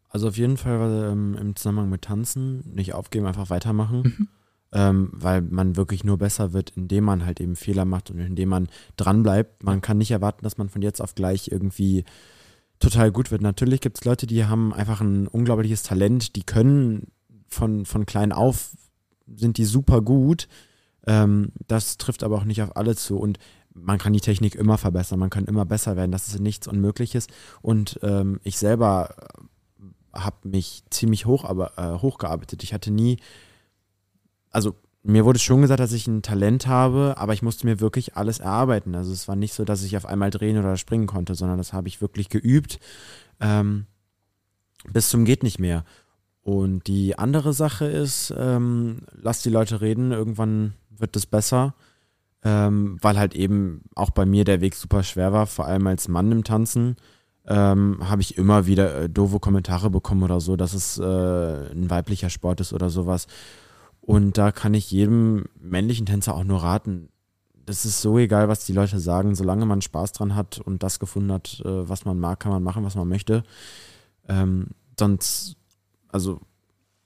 Also auf jeden Fall ähm, im Zusammenhang mit Tanzen nicht aufgeben, einfach weitermachen. Mhm. Ähm, weil man wirklich nur besser wird, indem man halt eben Fehler macht und indem man dranbleibt. Man kann nicht erwarten, dass man von jetzt auf gleich irgendwie total gut wird. Natürlich gibt es Leute, die haben einfach ein unglaubliches Talent, die können von, von klein auf, sind die super gut. Ähm, das trifft aber auch nicht auf alle zu und man kann die Technik immer verbessern, man kann immer besser werden, das ist nichts Unmögliches. Und ähm, ich selber habe mich ziemlich hoch, aber, äh, hochgearbeitet. Ich hatte nie, also mir wurde schon gesagt, dass ich ein Talent habe, aber ich musste mir wirklich alles erarbeiten. Also es war nicht so, dass ich auf einmal drehen oder springen konnte, sondern das habe ich wirklich geübt ähm, bis zum geht nicht mehr. Und die andere Sache ist, ähm, lass die Leute reden, irgendwann wird es besser, ähm, weil halt eben auch bei mir der Weg super schwer war, vor allem als Mann im Tanzen. Ähm, habe ich immer wieder äh, doofe Kommentare bekommen oder so, dass es äh, ein weiblicher Sport ist oder sowas. Und da kann ich jedem männlichen Tänzer auch nur raten. Das ist so egal, was die Leute sagen, solange man Spaß dran hat und das gefunden hat, äh, was man mag, kann man machen, was man möchte. Ähm, sonst, also,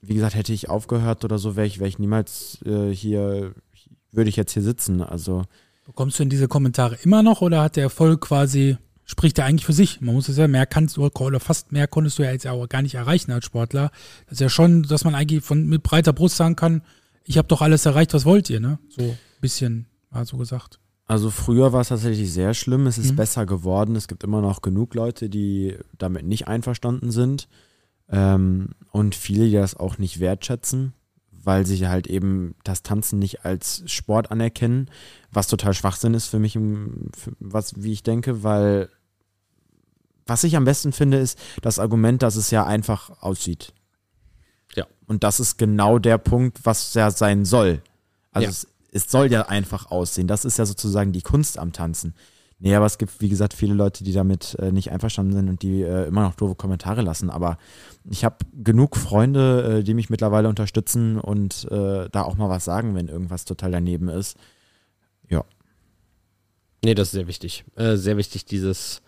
wie gesagt, hätte ich aufgehört oder so, wäre ich, wär ich niemals äh, hier, würde ich jetzt hier sitzen. Also. Bekommst du denn diese Kommentare immer noch oder hat der Erfolg quasi, spricht er eigentlich für sich? Man muss es ja, mehr kannst du, oder fast mehr konntest du ja jetzt auch gar nicht erreichen als Sportler. Das ist ja schon, dass man eigentlich von, mit breiter Brust sagen kann, ich habe doch alles erreicht, was wollt ihr, ne? So ein bisschen, war so gesagt. Also früher war es tatsächlich sehr schlimm. Es ist mhm. besser geworden. Es gibt immer noch genug Leute, die damit nicht einverstanden sind. Ähm, und viele, die das auch nicht wertschätzen, weil sie halt eben das Tanzen nicht als Sport anerkennen, was total Schwachsinn ist für mich, was, wie ich denke, weil was ich am besten finde, ist das Argument, dass es ja einfach aussieht. Ja. Und das ist genau der Punkt, was ja sein soll. Also ja. es, es soll ja einfach aussehen. Das ist ja sozusagen die Kunst am Tanzen. Nee, aber es gibt, wie gesagt, viele Leute, die damit äh, nicht einverstanden sind und die äh, immer noch doofe Kommentare lassen. Aber ich habe genug Freunde, äh, die mich mittlerweile unterstützen und äh, da auch mal was sagen, wenn irgendwas total daneben ist. Ja. Nee, das ist sehr wichtig. Äh, sehr wichtig, dieses,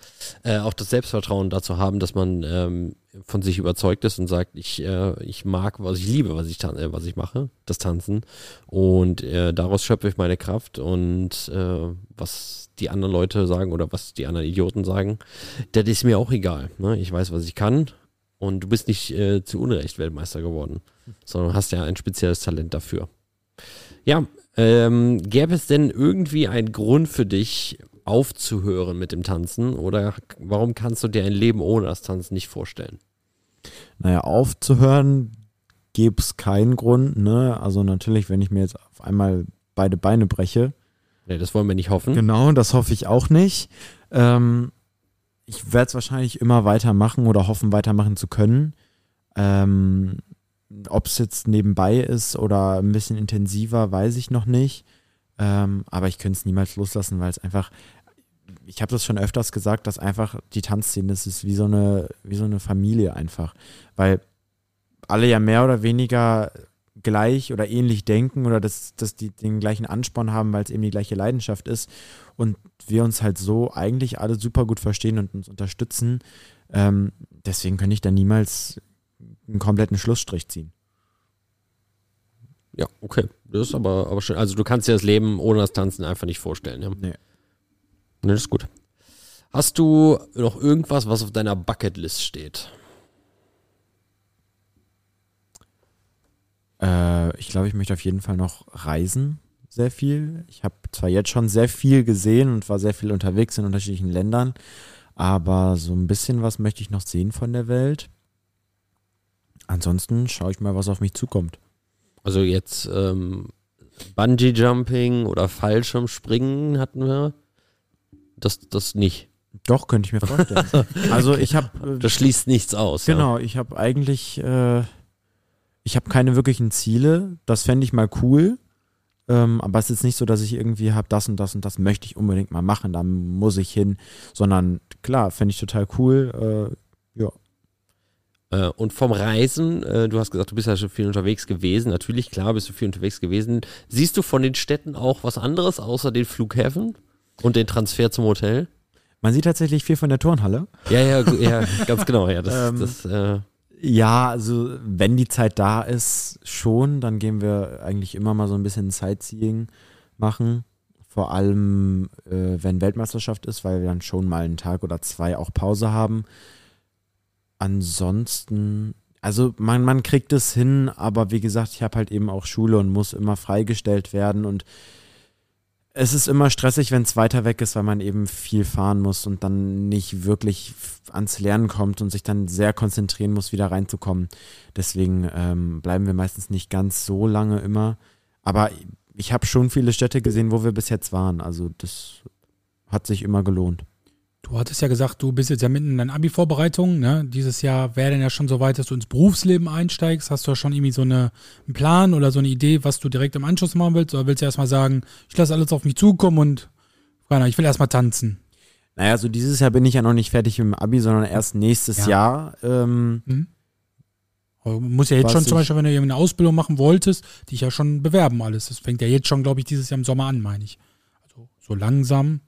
äh, auch das Selbstvertrauen dazu haben, dass man ähm, von sich überzeugt ist und sagt, ich, äh, ich mag, was ich liebe, was ich, äh, was ich mache, das Tanzen. Und äh, daraus schöpfe ich meine Kraft und äh, was die anderen Leute sagen oder was die anderen Idioten sagen, das ist mir auch egal. Ne? Ich weiß, was ich kann und du bist nicht äh, zu Unrecht Weltmeister geworden, sondern hast ja ein spezielles Talent dafür. Ja, ähm, gäbe es denn irgendwie einen Grund für dich, aufzuhören mit dem Tanzen? Oder warum kannst du dir ein Leben ohne das Tanzen nicht vorstellen? Naja, aufzuhören gäbe es keinen Grund. Ne? Also natürlich, wenn ich mir jetzt auf einmal beide Beine breche. Nee, das wollen wir nicht hoffen. Genau, das hoffe ich auch nicht. Ähm, ich werde es wahrscheinlich immer weitermachen oder hoffen, weitermachen zu können. Ähm, ob es jetzt nebenbei ist oder ein bisschen intensiver, weiß ich noch nicht. Ähm, aber ich könnte es niemals loslassen, weil es einfach, ich habe das schon öfters gesagt, dass einfach die Tanzszene, das ist wie so eine, wie so eine Familie einfach. Weil alle ja mehr oder weniger gleich oder ähnlich denken oder dass, dass die den gleichen Ansporn haben, weil es eben die gleiche Leidenschaft ist und wir uns halt so eigentlich alle super gut verstehen und uns unterstützen. Ähm, deswegen könnte ich da niemals einen kompletten Schlussstrich ziehen. Ja, okay. Das ist aber, aber schön. Also du kannst dir das Leben ohne das Tanzen einfach nicht vorstellen. Ja? Nee. Nee, das ist gut. Hast du noch irgendwas, was auf deiner Bucketlist steht? Äh, ich glaube, ich möchte auf jeden Fall noch reisen. Sehr viel. Ich habe zwar jetzt schon sehr viel gesehen und war sehr viel unterwegs in unterschiedlichen Ländern, aber so ein bisschen was möchte ich noch sehen von der Welt. Ansonsten schaue ich mal, was auf mich zukommt. Also jetzt ähm, Bungee Jumping oder Fallschirmspringen hatten wir. Das, das nicht. Doch, könnte ich mir vorstellen. *laughs* also ich habe. Äh, das schließt nichts aus. Genau, ja. ich habe eigentlich, äh, ich habe keine wirklichen Ziele. Das fände ich mal cool. Ähm, aber es ist nicht so, dass ich irgendwie habe, das und das und das möchte ich unbedingt mal machen, da muss ich hin. Sondern klar, fände ich total cool. Äh, ja. Äh, und vom Reisen, äh, du hast gesagt, du bist ja schon viel unterwegs gewesen. Natürlich, klar, bist du viel unterwegs gewesen. Siehst du von den Städten auch was anderes außer den Flughäfen und den Transfer zum Hotel? Man sieht tatsächlich viel von der Turnhalle. Ja, ja, ja ganz *laughs* genau. Ja, das, ähm, das, äh ja, also wenn die Zeit da ist, schon, dann gehen wir eigentlich immer mal so ein bisschen Sightseeing machen. Vor allem, äh, wenn Weltmeisterschaft ist, weil wir dann schon mal einen Tag oder zwei auch Pause haben ansonsten, also man, man kriegt es hin, aber wie gesagt, ich habe halt eben auch Schule und muss immer freigestellt werden und es ist immer stressig, wenn es weiter weg ist, weil man eben viel fahren muss und dann nicht wirklich ans Lernen kommt und sich dann sehr konzentrieren muss, wieder reinzukommen. Deswegen ähm, bleiben wir meistens nicht ganz so lange immer. Aber ich habe schon viele Städte gesehen, wo wir bis jetzt waren. Also das hat sich immer gelohnt. Du hattest ja gesagt, du bist jetzt ja mitten in deinen Abi-Vorbereitungen. Ne? Dieses Jahr wäre dann ja schon so weit, dass du ins Berufsleben einsteigst. Hast du ja schon irgendwie so eine, einen Plan oder so eine Idee, was du direkt im Anschluss machen willst? Oder willst du erstmal sagen, ich lasse alles auf mich zukommen und ich will erstmal tanzen? Naja, so dieses Jahr bin ich ja noch nicht fertig mit dem Abi, sondern erst nächstes Ja. Jahr. Ähm, Mhm. Musst ja jetzt schon zum Beispiel, wenn du eine Ausbildung machen wolltest, dich ja schon bewerben alles. Das fängt ja jetzt schon, glaube ich, dieses Jahr im Sommer an, meine ich. Also so langsam.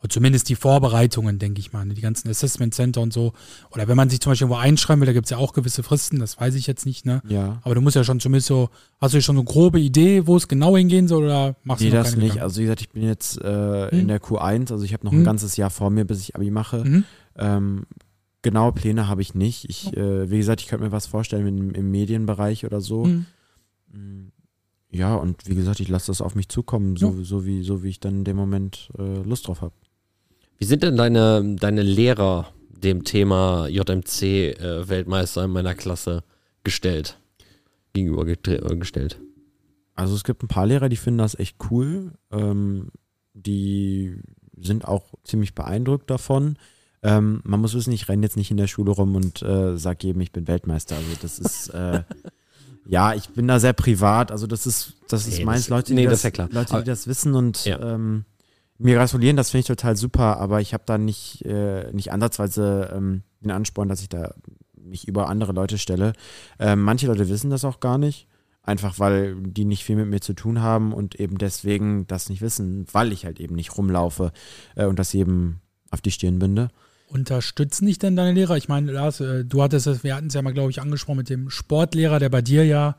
Oder zumindest die Vorbereitungen, denke ich mal. ne, Die ganzen Assessment Center und so. Oder wenn man sich zum Beispiel irgendwo einschreiben will, da gibt es ja auch gewisse Fristen, das weiß ich jetzt nicht, ne? ja. Aber du musst ja schon zumindest so, hast du schon so eine grobe Idee, wo es genau hingehen soll oder machst Nee, du das nicht. Gedanken? Also wie gesagt, ich bin jetzt äh, Hm. in der Q1, also ich habe noch Hm. ein ganzes Jahr vor mir, bis ich Abi mache. Mhm. Ähm, genaue Pläne habe ich nicht. Ich, äh, wie gesagt, ich könnte mir was vorstellen im, im Medienbereich oder so. Mhm. Mm, Ja, und wie gesagt, ich lasse das auf mich zukommen, so, so, wie, so wie ich dann in dem Moment äh, Lust drauf habe. Wie sind denn deine, deine Lehrer dem Thema JMC-Weltmeister in meiner Klasse gestellt? Gegenübergestellt. Also es gibt ein paar Lehrer, die finden das echt cool. Ähm, die sind auch ziemlich beeindruckt davon. Ähm, man muss wissen, ich renne jetzt nicht in der Schule rum und äh, sag jedem, ich bin Weltmeister. Also das ist *laughs* äh, ja, ich bin da sehr privat. Also das ist, das ist Nee, meins. Leute, die nee, das das, ja klar. Leute, Aber- die das wissen und Ja. ähm, mir gratulieren, das finde ich total super. Aber ich habe da nicht äh, nicht ansatzweise ähm, den Ansporn, dass ich da mich über andere Leute stelle. Ähm, manche Leute wissen das auch gar nicht. Einfach weil die nicht viel mit mir zu tun haben und eben deswegen das nicht wissen, weil ich halt eben nicht rumlaufe äh, und das jedem auf die Stirn binde. Unterstützen dich denn deine Lehrer? Ich meine, Lars, äh, du hattest es, wir hatten es ja mal, glaube ich, angesprochen mit dem Sportlehrer, der bei dir ja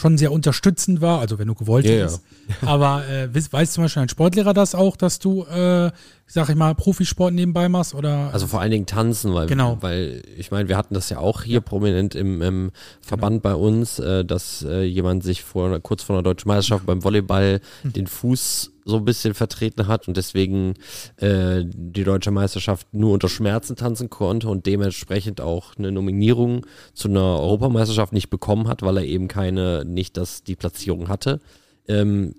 schon sehr unterstützend war, also wenn du gewollt Ja, ja. hättest. Aber äh, weiß, weiß zum Beispiel ein Sportlehrer das auch, dass du, äh, sag ich mal, Profisport nebenbei machst? Oder Also vor allen Dingen tanzen, weil, Genau. weil ich meine, wir hatten das ja auch hier prominent im, im Verband Genau. bei uns, äh, dass äh, jemand sich vor kurz vor einer deutschen Meisterschaft beim Volleyball Hm. den Fuß so ein bisschen vertreten hat und deswegen äh, die deutsche Meisterschaft nur unter Schmerzen tanzen konnte und dementsprechend auch eine Nominierung zu einer Europameisterschaft nicht bekommen hat, weil er eben keine, nicht das, die Platzierung hatte. Ähm,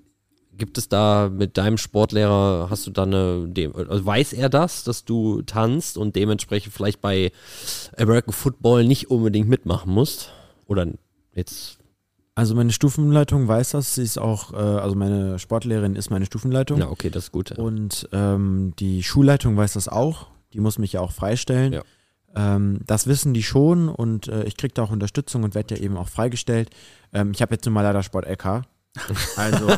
Gibt es da mit deinem Sportlehrer, hast du da eine, also weiß er das, dass du tanzt und dementsprechend vielleicht bei American Football nicht unbedingt mitmachen musst? Oder jetzt, Also meine Stufenleitung weiß das. Sie ist auch, äh, also meine Sportlehrerin ist meine Stufenleitung. ja, okay, das ist gut. Und ähm, die Schulleitung weiß das auch. Die muss mich ja auch freistellen. Ja. Ähm, das wissen die schon und äh, ich kriege da auch Unterstützung und werde ja eben auch freigestellt. Ähm, ich habe jetzt nun mal leider Sport LK. Also äh,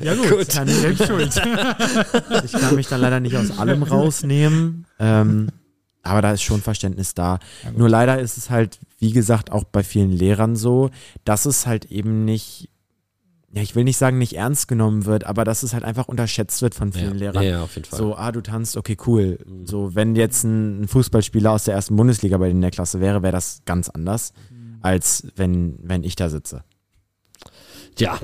*laughs* ja gut, kann ich, selbst schuld. *laughs* ich kann mich dann leider nicht aus allem *laughs* rausnehmen. Ähm, aber da ist schon Verständnis da. Ja. Nur leider ist es halt, wie gesagt, auch bei vielen Lehrern so, dass es halt eben nicht, ja, ich will nicht sagen, nicht ernst genommen wird, aber dass es halt einfach unterschätzt wird von vielen ja, Lehrern. ja, auf jeden Fall. So, ah, du tanzt, okay, cool. Mhm. So, wenn jetzt ein, ein Fußballspieler aus der ersten Bundesliga bei denen in der Klasse wäre, wäre das ganz anders, Mhm. als wenn, wenn ich da sitze. Ja,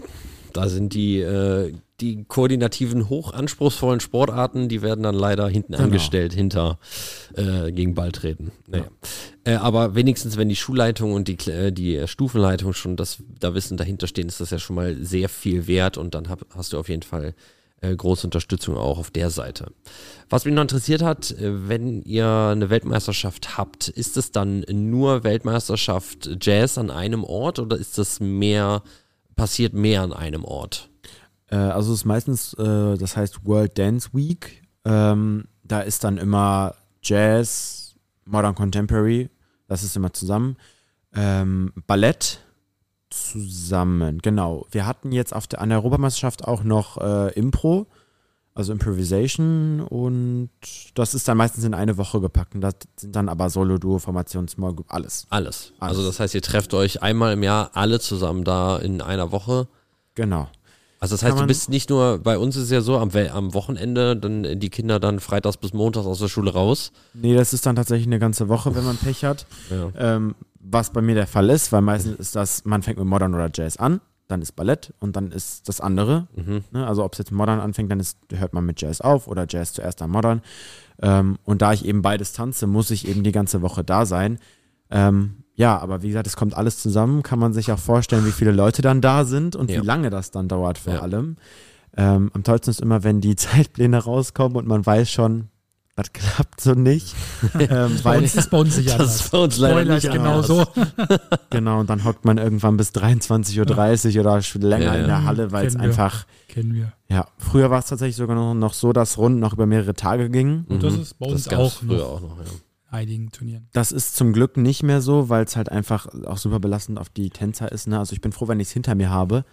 da sind die, äh, die koordinativen, hoch-anspruchsvollen Sportarten, die werden dann leider hinten Genau. angestellt, hinter äh, gegen Ball treten. Naja. Äh, aber wenigstens, wenn die Schulleitung und die, äh, die Stufenleitung schon das da Wissen dahinter stehen, ist das ja schon mal sehr viel wert und dann hab, hast du auf jeden Fall äh, große Unterstützung auch auf der Seite. Was mich noch interessiert hat, äh, wenn ihr eine Weltmeisterschaft habt, ist es dann nur Weltmeisterschaft Jazz an einem Ort oder ist das mehr, passiert mehr an einem Ort? Äh, also es ist meistens, äh, das heißt World Dance Week. Ähm, da ist dann immer Jazz, Modern Contemporary, das ist immer zusammen. Ähm, Ballett zusammen, genau. Wir hatten jetzt auf der, an der Europameisterschaft auch noch äh, Impro, also Improvisation und das ist dann meistens in eine Woche gepackt und das sind dann aber Solo, Duo, Formation, Small Group, alles. Alles. Alles. Also das heißt, ihr trefft euch einmal im Jahr alle zusammen da in einer Woche. Genau. Also das heißt, du bist nicht nur, bei uns ist es ja so, am, am Wochenende, dann die Kinder dann freitags bis montags aus der Schule raus. Nee, das ist dann tatsächlich eine ganze Woche, wenn man Pech hat. *laughs* Ja. Ähm, was bei mir der Fall ist, weil meistens ist das, man fängt mit Modern oder Jazz an. dann ist Ballett und dann ist das andere. Mhm. Ne? Also ob es jetzt modern anfängt, dann ist, hört man mit Jazz auf oder Jazz zuerst dann modern. Ähm, und da ich eben beides tanze, muss ich eben die ganze Woche da sein. Ähm, ja, aber wie gesagt, es kommt alles zusammen. Kann man sich auch vorstellen, wie viele Leute dann da sind und Ja. wie lange das dann dauert vor Ja. allem. Ähm, am tollsten ist immer, wenn die *laughs* Zeitpläne rauskommen und man weiß schon, das klappt so nicht. *laughs* ähm, Bei weil, uns ist bei uns nicht Das ist bei uns leider Spoiler nicht anders. genauso. *laughs* genau, und dann hockt man irgendwann bis 23.30 Uhr oder schon länger Ja, in der Halle, weil es einfach, Kennen wir. ja, früher war es tatsächlich sogar noch, noch so, dass Runden noch über mehrere Tage gingen. Und das Mhm. ist bei Das uns gab's auch früher noch auch noch, ja. In einigen Turnieren. Das ist zum Glück nicht mehr so, weil es halt einfach auch super belastend auf die Tänzer ist. Ne? Also ich bin froh, wenn ich es hinter mir habe.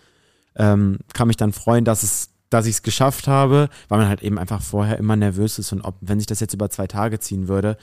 Ähm, kann mich dann freuen, dass es dass ich es geschafft habe, weil man halt eben einfach vorher immer nervös ist und ob, wenn sich das jetzt über zwei Tage ziehen würde,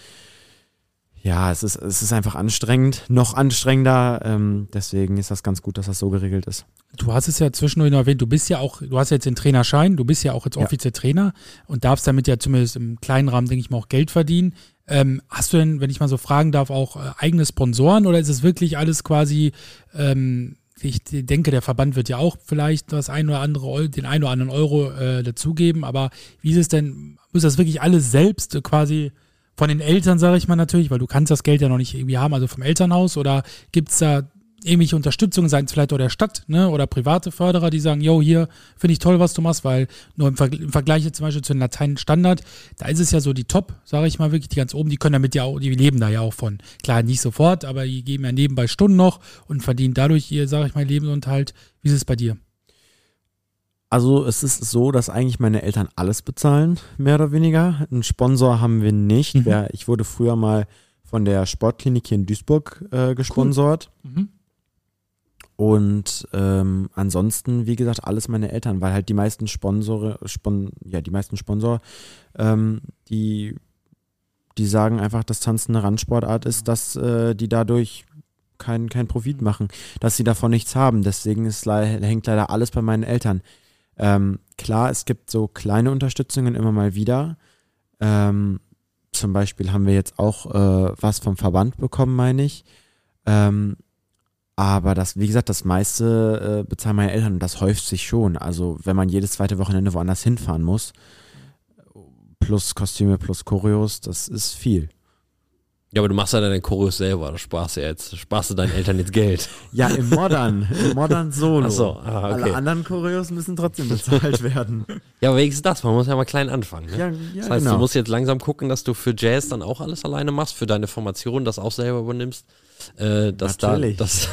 ja, es ist, es ist einfach anstrengend, noch anstrengender. Ähm, deswegen ist das ganz gut, dass das so geregelt ist. Du hast es ja zwischendurch noch erwähnt, du bist ja auch, du hast jetzt den Trainerschein, du bist ja auch jetzt Ja. offiziell Trainer und darfst damit ja zumindest im kleinen Rahmen, denke ich mal, auch Geld verdienen. Ähm, hast du denn, wenn ich mal so fragen darf, auch äh, eigene Sponsoren oder ist es wirklich alles quasi, ähm, ich denke, der Verband wird ja auch vielleicht das ein oder andere, den ein oder anderen Euro äh, dazugeben, aber wie ist es denn, muss das wirklich alles selbst äh, quasi von den Eltern, sage ich mal natürlich, weil du kannst das Geld ja noch nicht irgendwie haben, also vom Elternhaus oder gibt es da irgendwelche Unterstützung, seien es vielleicht auch der Stadt ne, oder private Förderer, die sagen, yo, hier finde ich toll, was du machst, weil nur im, Vergl im Vergleich jetzt zum Beispiel zu den Lateinstandard, da ist es ja so die Top, sage ich mal wirklich, die ganz oben, die können damit ja auch, die leben da ja auch von. Klar, nicht sofort, aber die geben ja nebenbei Stunden noch und verdienen dadurch ihr, sage ich mal, Lebensunterhalt. Wie ist es bei dir? Also es ist so, dass eigentlich meine Eltern alles bezahlen, mehr oder weniger. Einen Sponsor haben wir nicht. Mhm. Ich wurde früher mal von der Sportklinik hier in Duisburg äh, gesponsort. Mhm. Und ähm, ansonsten, wie gesagt, alles meine Eltern, weil halt die meisten Sponsore, Spon ja, die meisten Sponsor, ähm, die, die sagen einfach, dass Tanzen eine Randsportart ist, dass äh, die dadurch keinen kein Profit machen, dass sie davon nichts haben. Deswegen ist, hängt leider alles bei meinen Eltern. Ähm, klar, es gibt so kleine Unterstützungen immer mal wieder. Ähm, zum Beispiel haben wir jetzt auch äh, was vom Verband bekommen, meine ich. Ähm, aber das, wie gesagt, das meiste äh, bezahlen meine Eltern und das häuft sich schon. Also wenn man jedes zweite Wochenende woanders hinfahren muss, plus Kostüme, plus Choreos, das ist viel. Ja, aber du machst ja deine Choreos selber, da sparst du jetzt, sparst du deinen Eltern jetzt Geld. *laughs* Ja, im Modern, im Modern Solo. Ach so, ah, okay. Alle anderen Choreos müssen trotzdem bezahlt *laughs* werden. Ja, aber wenigstens das, man muss ja mal klein anfangen. Ne? Ja, ja das heißt, genau. du musst jetzt langsam gucken, dass du für Jazz dann auch alles alleine machst, für deine Formation das auch selber übernimmst, äh, dass, da, Natürlich. dass,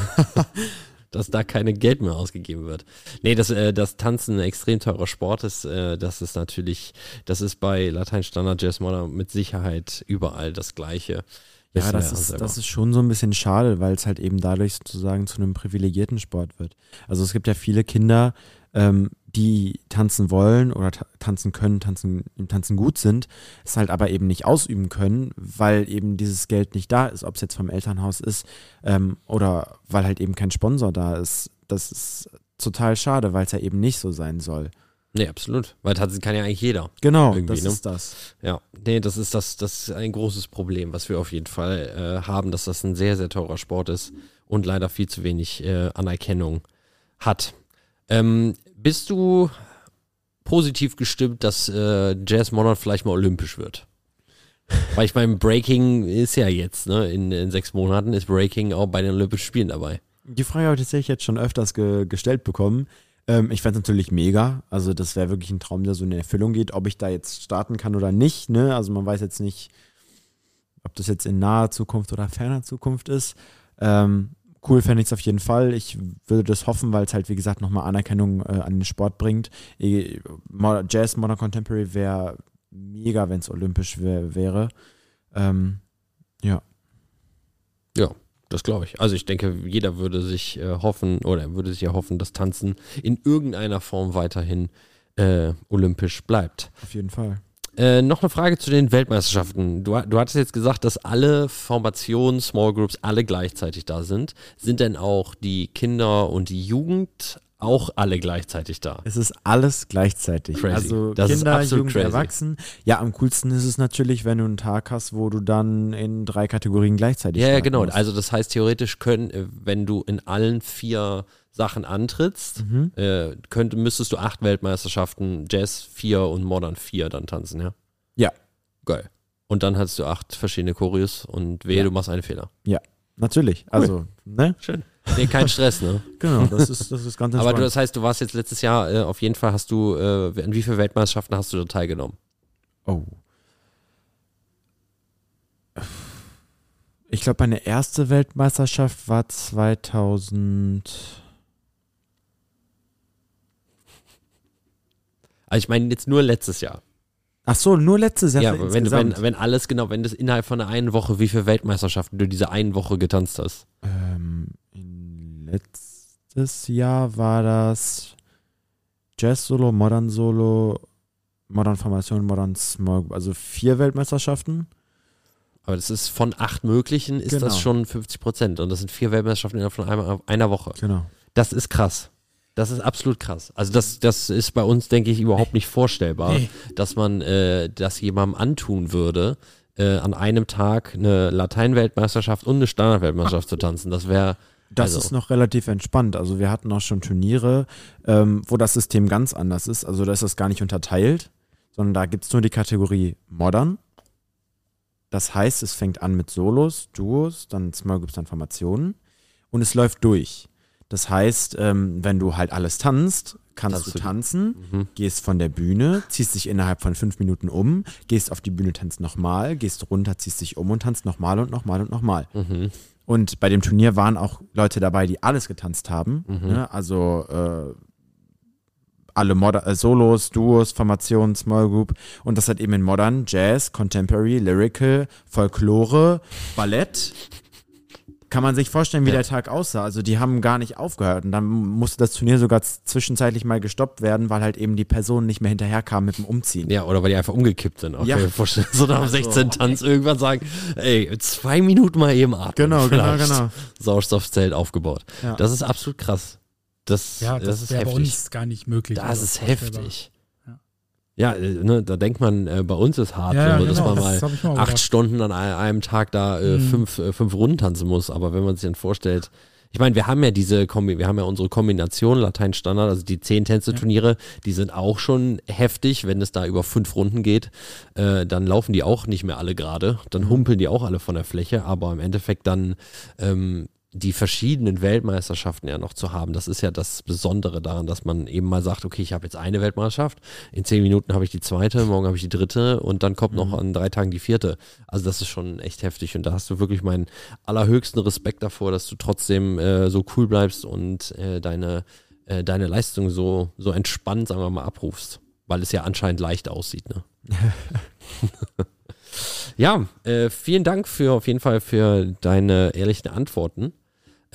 *laughs* dass da keine Geld mehr ausgegeben wird. Nee, dass äh, das Tanzen ein extrem teurer Sport ist, äh, das ist natürlich, das ist bei Latein Standard Jazz Modern mit Sicherheit überall das Gleiche. Ja, das ist, selber. das ist schon so ein bisschen schade, weil es halt eben dadurch sozusagen zu einem privilegierten Sport wird. Also es gibt ja viele Kinder, ähm, die tanzen wollen oder ta tanzen können, tanzen, im Tanzen gut sind, es halt aber eben nicht ausüben können, weil eben dieses Geld nicht da ist, ob es jetzt vom Elternhaus ist ähm, oder weil halt eben kein Sponsor da ist. Das ist total schade, weil es ja eben nicht so sein soll. Nee, absolut. Weil tanzen kann ja eigentlich jeder. Genau, das ne? ist das. Ja, nee, das ist das, das ist ein großes Problem, was wir auf jeden Fall äh, haben, dass das ein sehr, sehr teurer Sport ist und leider viel zu wenig äh, Anerkennung hat. Ähm, bist du positiv gestimmt, dass äh, Jazz Modern vielleicht mal olympisch wird? *laughs* Weil ich meine, Breaking ist ja jetzt, ne? In, in sechs Monaten ist Breaking auch bei den Olympischen Spielen dabei. Die Frage habe ich tatsächlich jetzt schon öfters ge gestellt bekommen. Ähm, ich fände es natürlich mega. Also, das wäre wirklich ein Traum, der so in Erfüllung geht. Ob ich da jetzt starten kann oder nicht, ne? Also, man weiß jetzt nicht, ob das jetzt in naher Zukunft oder ferner Zukunft ist. Ähm, cool fände ich es auf jeden Fall. Ich würde das hoffen, weil es halt, wie gesagt, nochmal Anerkennung äh, an den Sport bringt. Mo- Jazz, Modern Contemporary wäre mega, wenn es olympisch wär, wäre. Ähm, ja. Ja, das glaube ich. Also ich denke, jeder würde sich äh, hoffen oder würde sich ja hoffen, dass Tanzen in irgendeiner Form weiterhin äh, olympisch bleibt. Auf jeden Fall. Äh, noch eine Frage zu den Weltmeisterschaften. Du, du hattest jetzt gesagt, dass alle Formationen, Small Groups, alle gleichzeitig da sind. Sind denn auch die Kinder und die Jugend auch alle gleichzeitig da. Es ist alles gleichzeitig. Crazy. Also Das Kinder, Jugend, crazy. Erwachsenen. Ja, am coolsten ist es natürlich, wenn du einen Tag hast, wo du dann in drei Kategorien gleichzeitig Ja, ja, genau. musst. Also das heißt theoretisch können, äh, wenn du in allen vier Sachen antrittst, Mhm. äh, könnte, müsstest du acht Weltmeisterschaften, Jazz vier und Modern vier dann tanzen, ja? Ja. Geil. Und dann hast du acht verschiedene Choreos und wehe, Ja. du machst einen Fehler. Natürlich. Also, ne? Schön. Nee, kein Stress, ne? *laughs* Genau, das ist, das ist ganz Aber entspannt. du, das heißt, du warst jetzt letztes Jahr, äh, auf jeden Fall hast du, äh, an wie viele Weltmeisterschaften hast du da teilgenommen? Oh. Ich glaube, meine erste Weltmeisterschaft war 2000. Also ich meine jetzt nur letztes Jahr. Ach so, nur letztes Jahr. Ja, wenn, wenn, wenn alles genau, wenn das innerhalb von einer einen Woche, wie viele Weltmeisterschaften du diese einen Woche getanzt hast. Ähm, letztes Jahr war das Jazz Solo, Modern Solo, Modern Formation, Modern Group, also vier Weltmeisterschaften. Aber das ist von acht möglichen, ist Genau. das schon 50 Prozent. Und das sind vier Weltmeisterschaften innerhalb von einer, einer Woche. Genau. Das ist krass. Das ist absolut krass. Also das, das ist bei uns, denke ich, überhaupt nicht vorstellbar, Nee. dass man äh, das jemandem antun würde, äh, an einem Tag eine Lateinweltmeisterschaft und eine Standardweltmeisterschaft zu tanzen. Das wäre Das Also- ist noch relativ entspannt. Also wir hatten auch schon Turniere, ähm, wo das System ganz anders ist. Also da ist das gar nicht unterteilt, sondern da gibt es nur die Kategorie Modern. Das heißt, es fängt an mit Solos, Duos, dann Small Groups, dann Formationen und es läuft durch. Das heißt, ähm, wenn du halt alles tanzt, kannst Tanzt du tanzen, Mhm. gehst von der Bühne, ziehst dich innerhalb von fünf Minuten um, gehst auf die Bühne, tanzt nochmal, gehst runter, ziehst dich um und tanzt nochmal und nochmal und nochmal. Mhm. Und bei dem Turnier waren auch Leute dabei, die alles getanzt haben. Mhm. Ne? Also äh, alle Moder äh, Solos, Duos, Formationen, Small Group. Und das hat eben in Modern, Jazz, Contemporary, Lyrical, Folklore, Ballett. Kann man sich vorstellen, wie Ja. der Tag aussah. Also die haben gar nicht aufgehört. Und dann musste das Turnier sogar zwischenzeitlich mal gestoppt werden, weil halt eben die Personen nicht mehr hinterherkamen mit dem Umziehen. Ja, oder weil die einfach umgekippt sind. Okay, Ja. vorstellen, so nach dem 16 Tanz irgendwann sagen, ey, zwei Minuten mal eben atmen. Genau, genau, Vielleicht. genau. Sauerstoffzelt aufgebaut. Ja. Das ist absolut krass. Das, Ja, das, das, ist wäre bei heftig. uns gar nicht möglich. Das Also ist vorstellbar. heftig. Ja. Ja, äh, ne, da denkt man, äh, bei uns ist hart, Ja, ja, so, dass genau, man mal das auch acht gedacht. Stunden an ein- einem Tag da äh, Mhm. fünf, äh, fünf Runden tanzen muss. Aber wenn man sich dann vorstellt, ich meine, wir haben ja diese Kombi, wir haben ja unsere Kombination Latein-Standard, also die zehn Tänze-Turniere, die sind auch schon heftig, wenn es da über fünf Runden geht, äh, dann laufen die auch nicht mehr alle gerade, dann humpeln die auch alle von der Fläche, aber im Endeffekt dann ähm, die verschiedenen Weltmeisterschaften ja noch zu haben, das ist ja das Besondere daran, dass man eben mal sagt, okay, ich habe jetzt eine Weltmeisterschaft, in zehn Minuten habe ich die zweite, morgen habe ich die dritte und dann kommt noch an drei Tagen die vierte. Also das ist schon echt heftig und da hast du wirklich meinen allerhöchsten Respekt davor, dass du trotzdem äh, so cool bleibst und äh, deine, äh, deine Leistung so, so entspannt, sagen wir mal, abrufst, weil es ja anscheinend leicht aussieht. Ne? *laughs* Ja, äh, vielen Dank für auf jeden Fall für deine ehrlichen Antworten.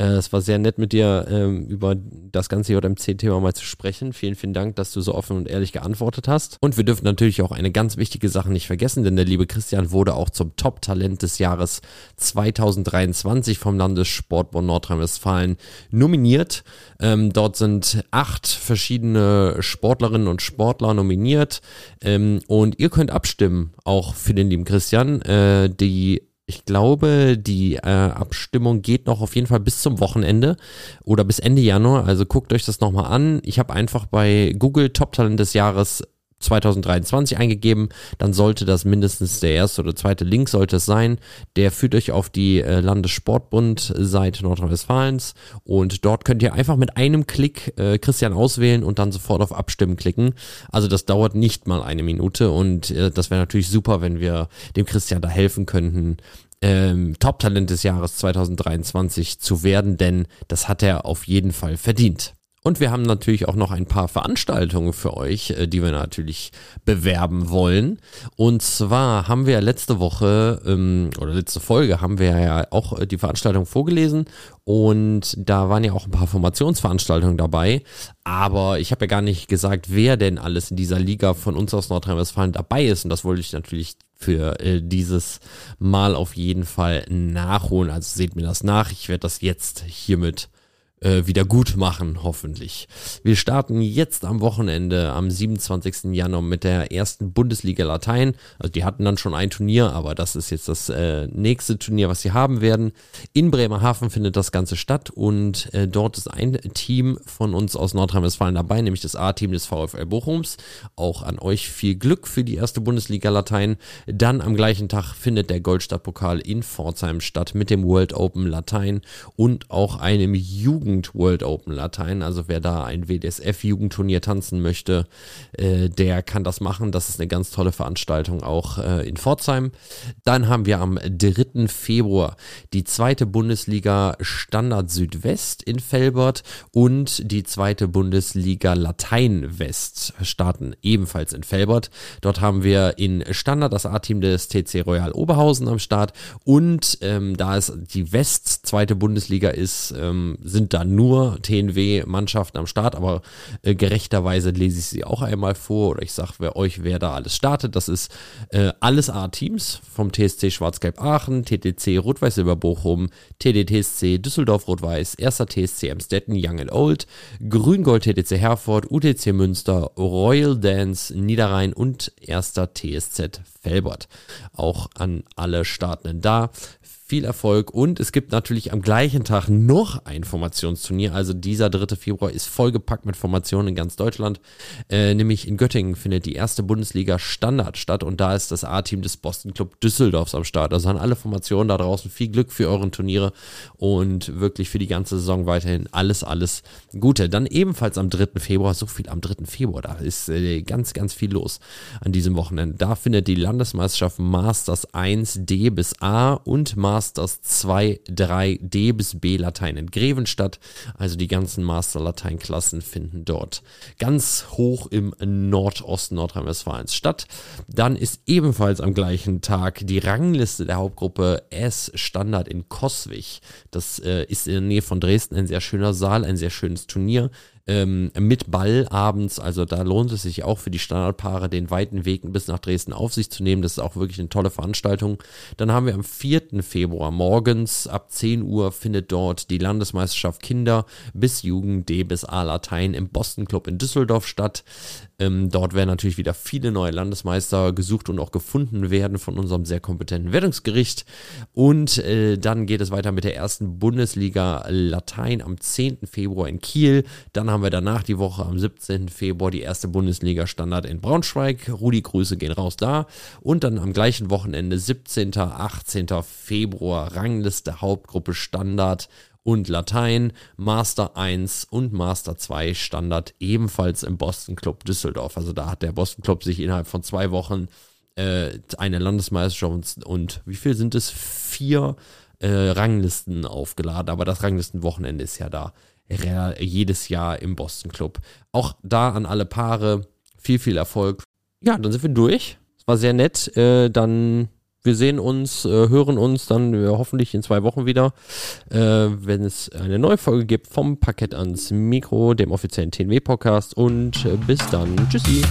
Äh, es war sehr nett mit dir ähm, über das ganze JMC-Thema mal zu sprechen. Vielen, vielen Dank, dass du so offen und ehrlich geantwortet hast. Und wir dürfen natürlich auch eine ganz wichtige Sache nicht vergessen, denn der liebe Christian wurde auch zum Top-Talent des Jahres 2023 vom Landessportbund Nordrhein-Westfalen nominiert. Ähm, dort sind acht verschiedene Sportlerinnen und Sportler nominiert. Ähm, und ihr könnt abstimmen, auch für den lieben Christian. Äh, die ich glaube, die äh, Abstimmung geht noch auf jeden Fall bis zum Wochenende oder bis Ende Januar. Also guckt euch das nochmal an. Ich habe einfach bei Google Top Talent des Jahres 2023 eingegeben, dann sollte das mindestens der erste oder zweite Link sollte es sein. Der führt euch auf die äh, Landessportbund-Seite Nordrhein-Westfalens und dort könnt ihr einfach mit einem Klick äh, Christian auswählen und dann sofort auf Abstimmen klicken. Also das dauert nicht mal eine Minute und äh, das wäre natürlich super, wenn wir dem Christian da helfen könnten, ähm, Top-Talent des Jahres 2023 zu werden, denn das hat er auf jeden Fall verdient. Und wir haben natürlich auch noch ein paar Veranstaltungen für euch, äh, die wir natürlich bewerben wollen. Und zwar haben wir letzte Woche ähm, oder letzte Folge haben wir ja auch äh, die Veranstaltung vorgelesen und da waren ja auch ein paar Formationsveranstaltungen dabei. Aber ich habe ja gar nicht gesagt, wer denn alles in dieser Liga von uns aus Nordrhein-Westfalen dabei ist. Und das wollte ich natürlich für äh, dieses Mal auf jeden Fall nachholen. Also seht mir das nach. Ich werde das jetzt hiermit äh, wieder gut machen, hoffentlich. Wir starten jetzt am Wochenende, am 27. Januar mit der ersten Bundesliga Latein. Also die hatten dann schon ein Turnier, aber das ist jetzt das äh, nächste Turnier, was sie haben werden. In Bremerhaven findet das Ganze statt und äh, dort ist ein Team von uns aus Nordrhein-Westfalen dabei, nämlich das A-Team des VfL Bochums. Auch an euch viel Glück für die erste Bundesliga Latein. Dann am gleichen Tag findet der Goldstadtpokal in Pforzheim statt mit dem World Open Latein und auch einem Jugend Jugend World Open Latein. Also wer da ein WDSF-Jugendturnier tanzen möchte, äh, der kann das machen. Das ist eine ganz tolle Veranstaltung auch äh, in Pforzheim. Dann haben wir am 3. Februar die zweite Bundesliga Standard Südwest in Felbert und die zweite Bundesliga Latein West starten ebenfalls in Felbert. Dort haben wir in Standard das A-Team des TC Royal Oberhausen am Start und ähm, da es die West zweite Bundesliga ist, ähm, sind da da nur TNW-Mannschaften am Start, aber äh, gerechterweise lese ich sie auch einmal vor oder ich sage euch, wer da alles startet. Das ist äh, alles A-Teams vom TSC Schwarz-Gelb Aachen, TTC Rot-Weiß Silber Bochum, TDTSC Düsseldorf Rot-Weiß, 1. TSC Amstetten Young and Old, Grün-Gold TTC Herford, UTC Münster, Royal Dance Niederrhein und 1. TSZ Felbert. Auch an alle Startenden da viel Erfolg und es gibt natürlich am gleichen Tag noch ein Formationsturnier. Also dieser 3. Februar ist vollgepackt mit Formationen in ganz Deutschland. Äh, nämlich in Göttingen findet die erste Bundesliga Standard statt und da ist das A-Team des Boston Club Düsseldorfs am Start. Also an alle Formationen da draußen viel Glück für euren Turniere und wirklich für die ganze Saison weiterhin alles, alles Gute. Dann ebenfalls am 3. Februar, so viel am 3. Februar, da ist äh, ganz, ganz viel los an diesem Wochenende. Da findet die Landesmeisterschaft Masters 1 D bis A und Masters Masters 2, 3, D bis B Latein in Greven statt. Also die ganzen Master-Latein-Klassen finden dort ganz hoch im Nordosten Nordrhein-Westfalens statt. Dann ist ebenfalls am gleichen Tag die Rangliste der Hauptgruppe S Standard in Koswig. Das äh, ist in der Nähe von Dresden ein sehr schöner Saal, ein sehr schönes Turnier ähm, mit Ball abends. Also da lohnt es sich auch für die Standardpaare den weiten Weg bis nach Dresden auf sich zu nehmen. Das ist auch wirklich eine tolle Veranstaltung. Dann haben wir am 4. Februar morgens ab 10 Uhr findet dort die Landesmeisterschaft Kinder bis Jugend D bis A Latein im Boston Club in Düsseldorf statt. Ähm, dort werden natürlich wieder viele neue Landesmeister gesucht und auch gefunden werden von unserem sehr kompetenten Wertungsgericht. Und äh, dann geht es weiter mit der ersten Bundesliga Latein am 10. Februar in Kiel. Dann haben wir danach die Woche am 17. Februar die erste Bundesliga Standard in Braunschweig. Rudi, Grüße gehen raus da. Und dann am gleichen Wochenende 17. 18. Februar Rangliste Hauptgruppe Standard und Latein, Master 1 und Master 2 Standard ebenfalls im Boston Club Düsseldorf. Also da hat der Boston Club sich innerhalb von zwei Wochen äh, eine Landesmeisterschaft und, wie viel sind es? Vier äh, Ranglisten aufgeladen. Aber das Ranglistenwochenende ist ja da jedes Jahr im Boston Club. Auch da an alle Paare viel, viel Erfolg. Ja, dann sind wir durch. Es war sehr nett. Äh, dann wir sehen uns, äh, hören uns dann äh, hoffentlich in zwei Wochen wieder, äh, wenn es eine neue Folge gibt vom Parkett ans Mikro, dem offiziellen TNW-Podcast. Und äh, bis dann. Tschüssi.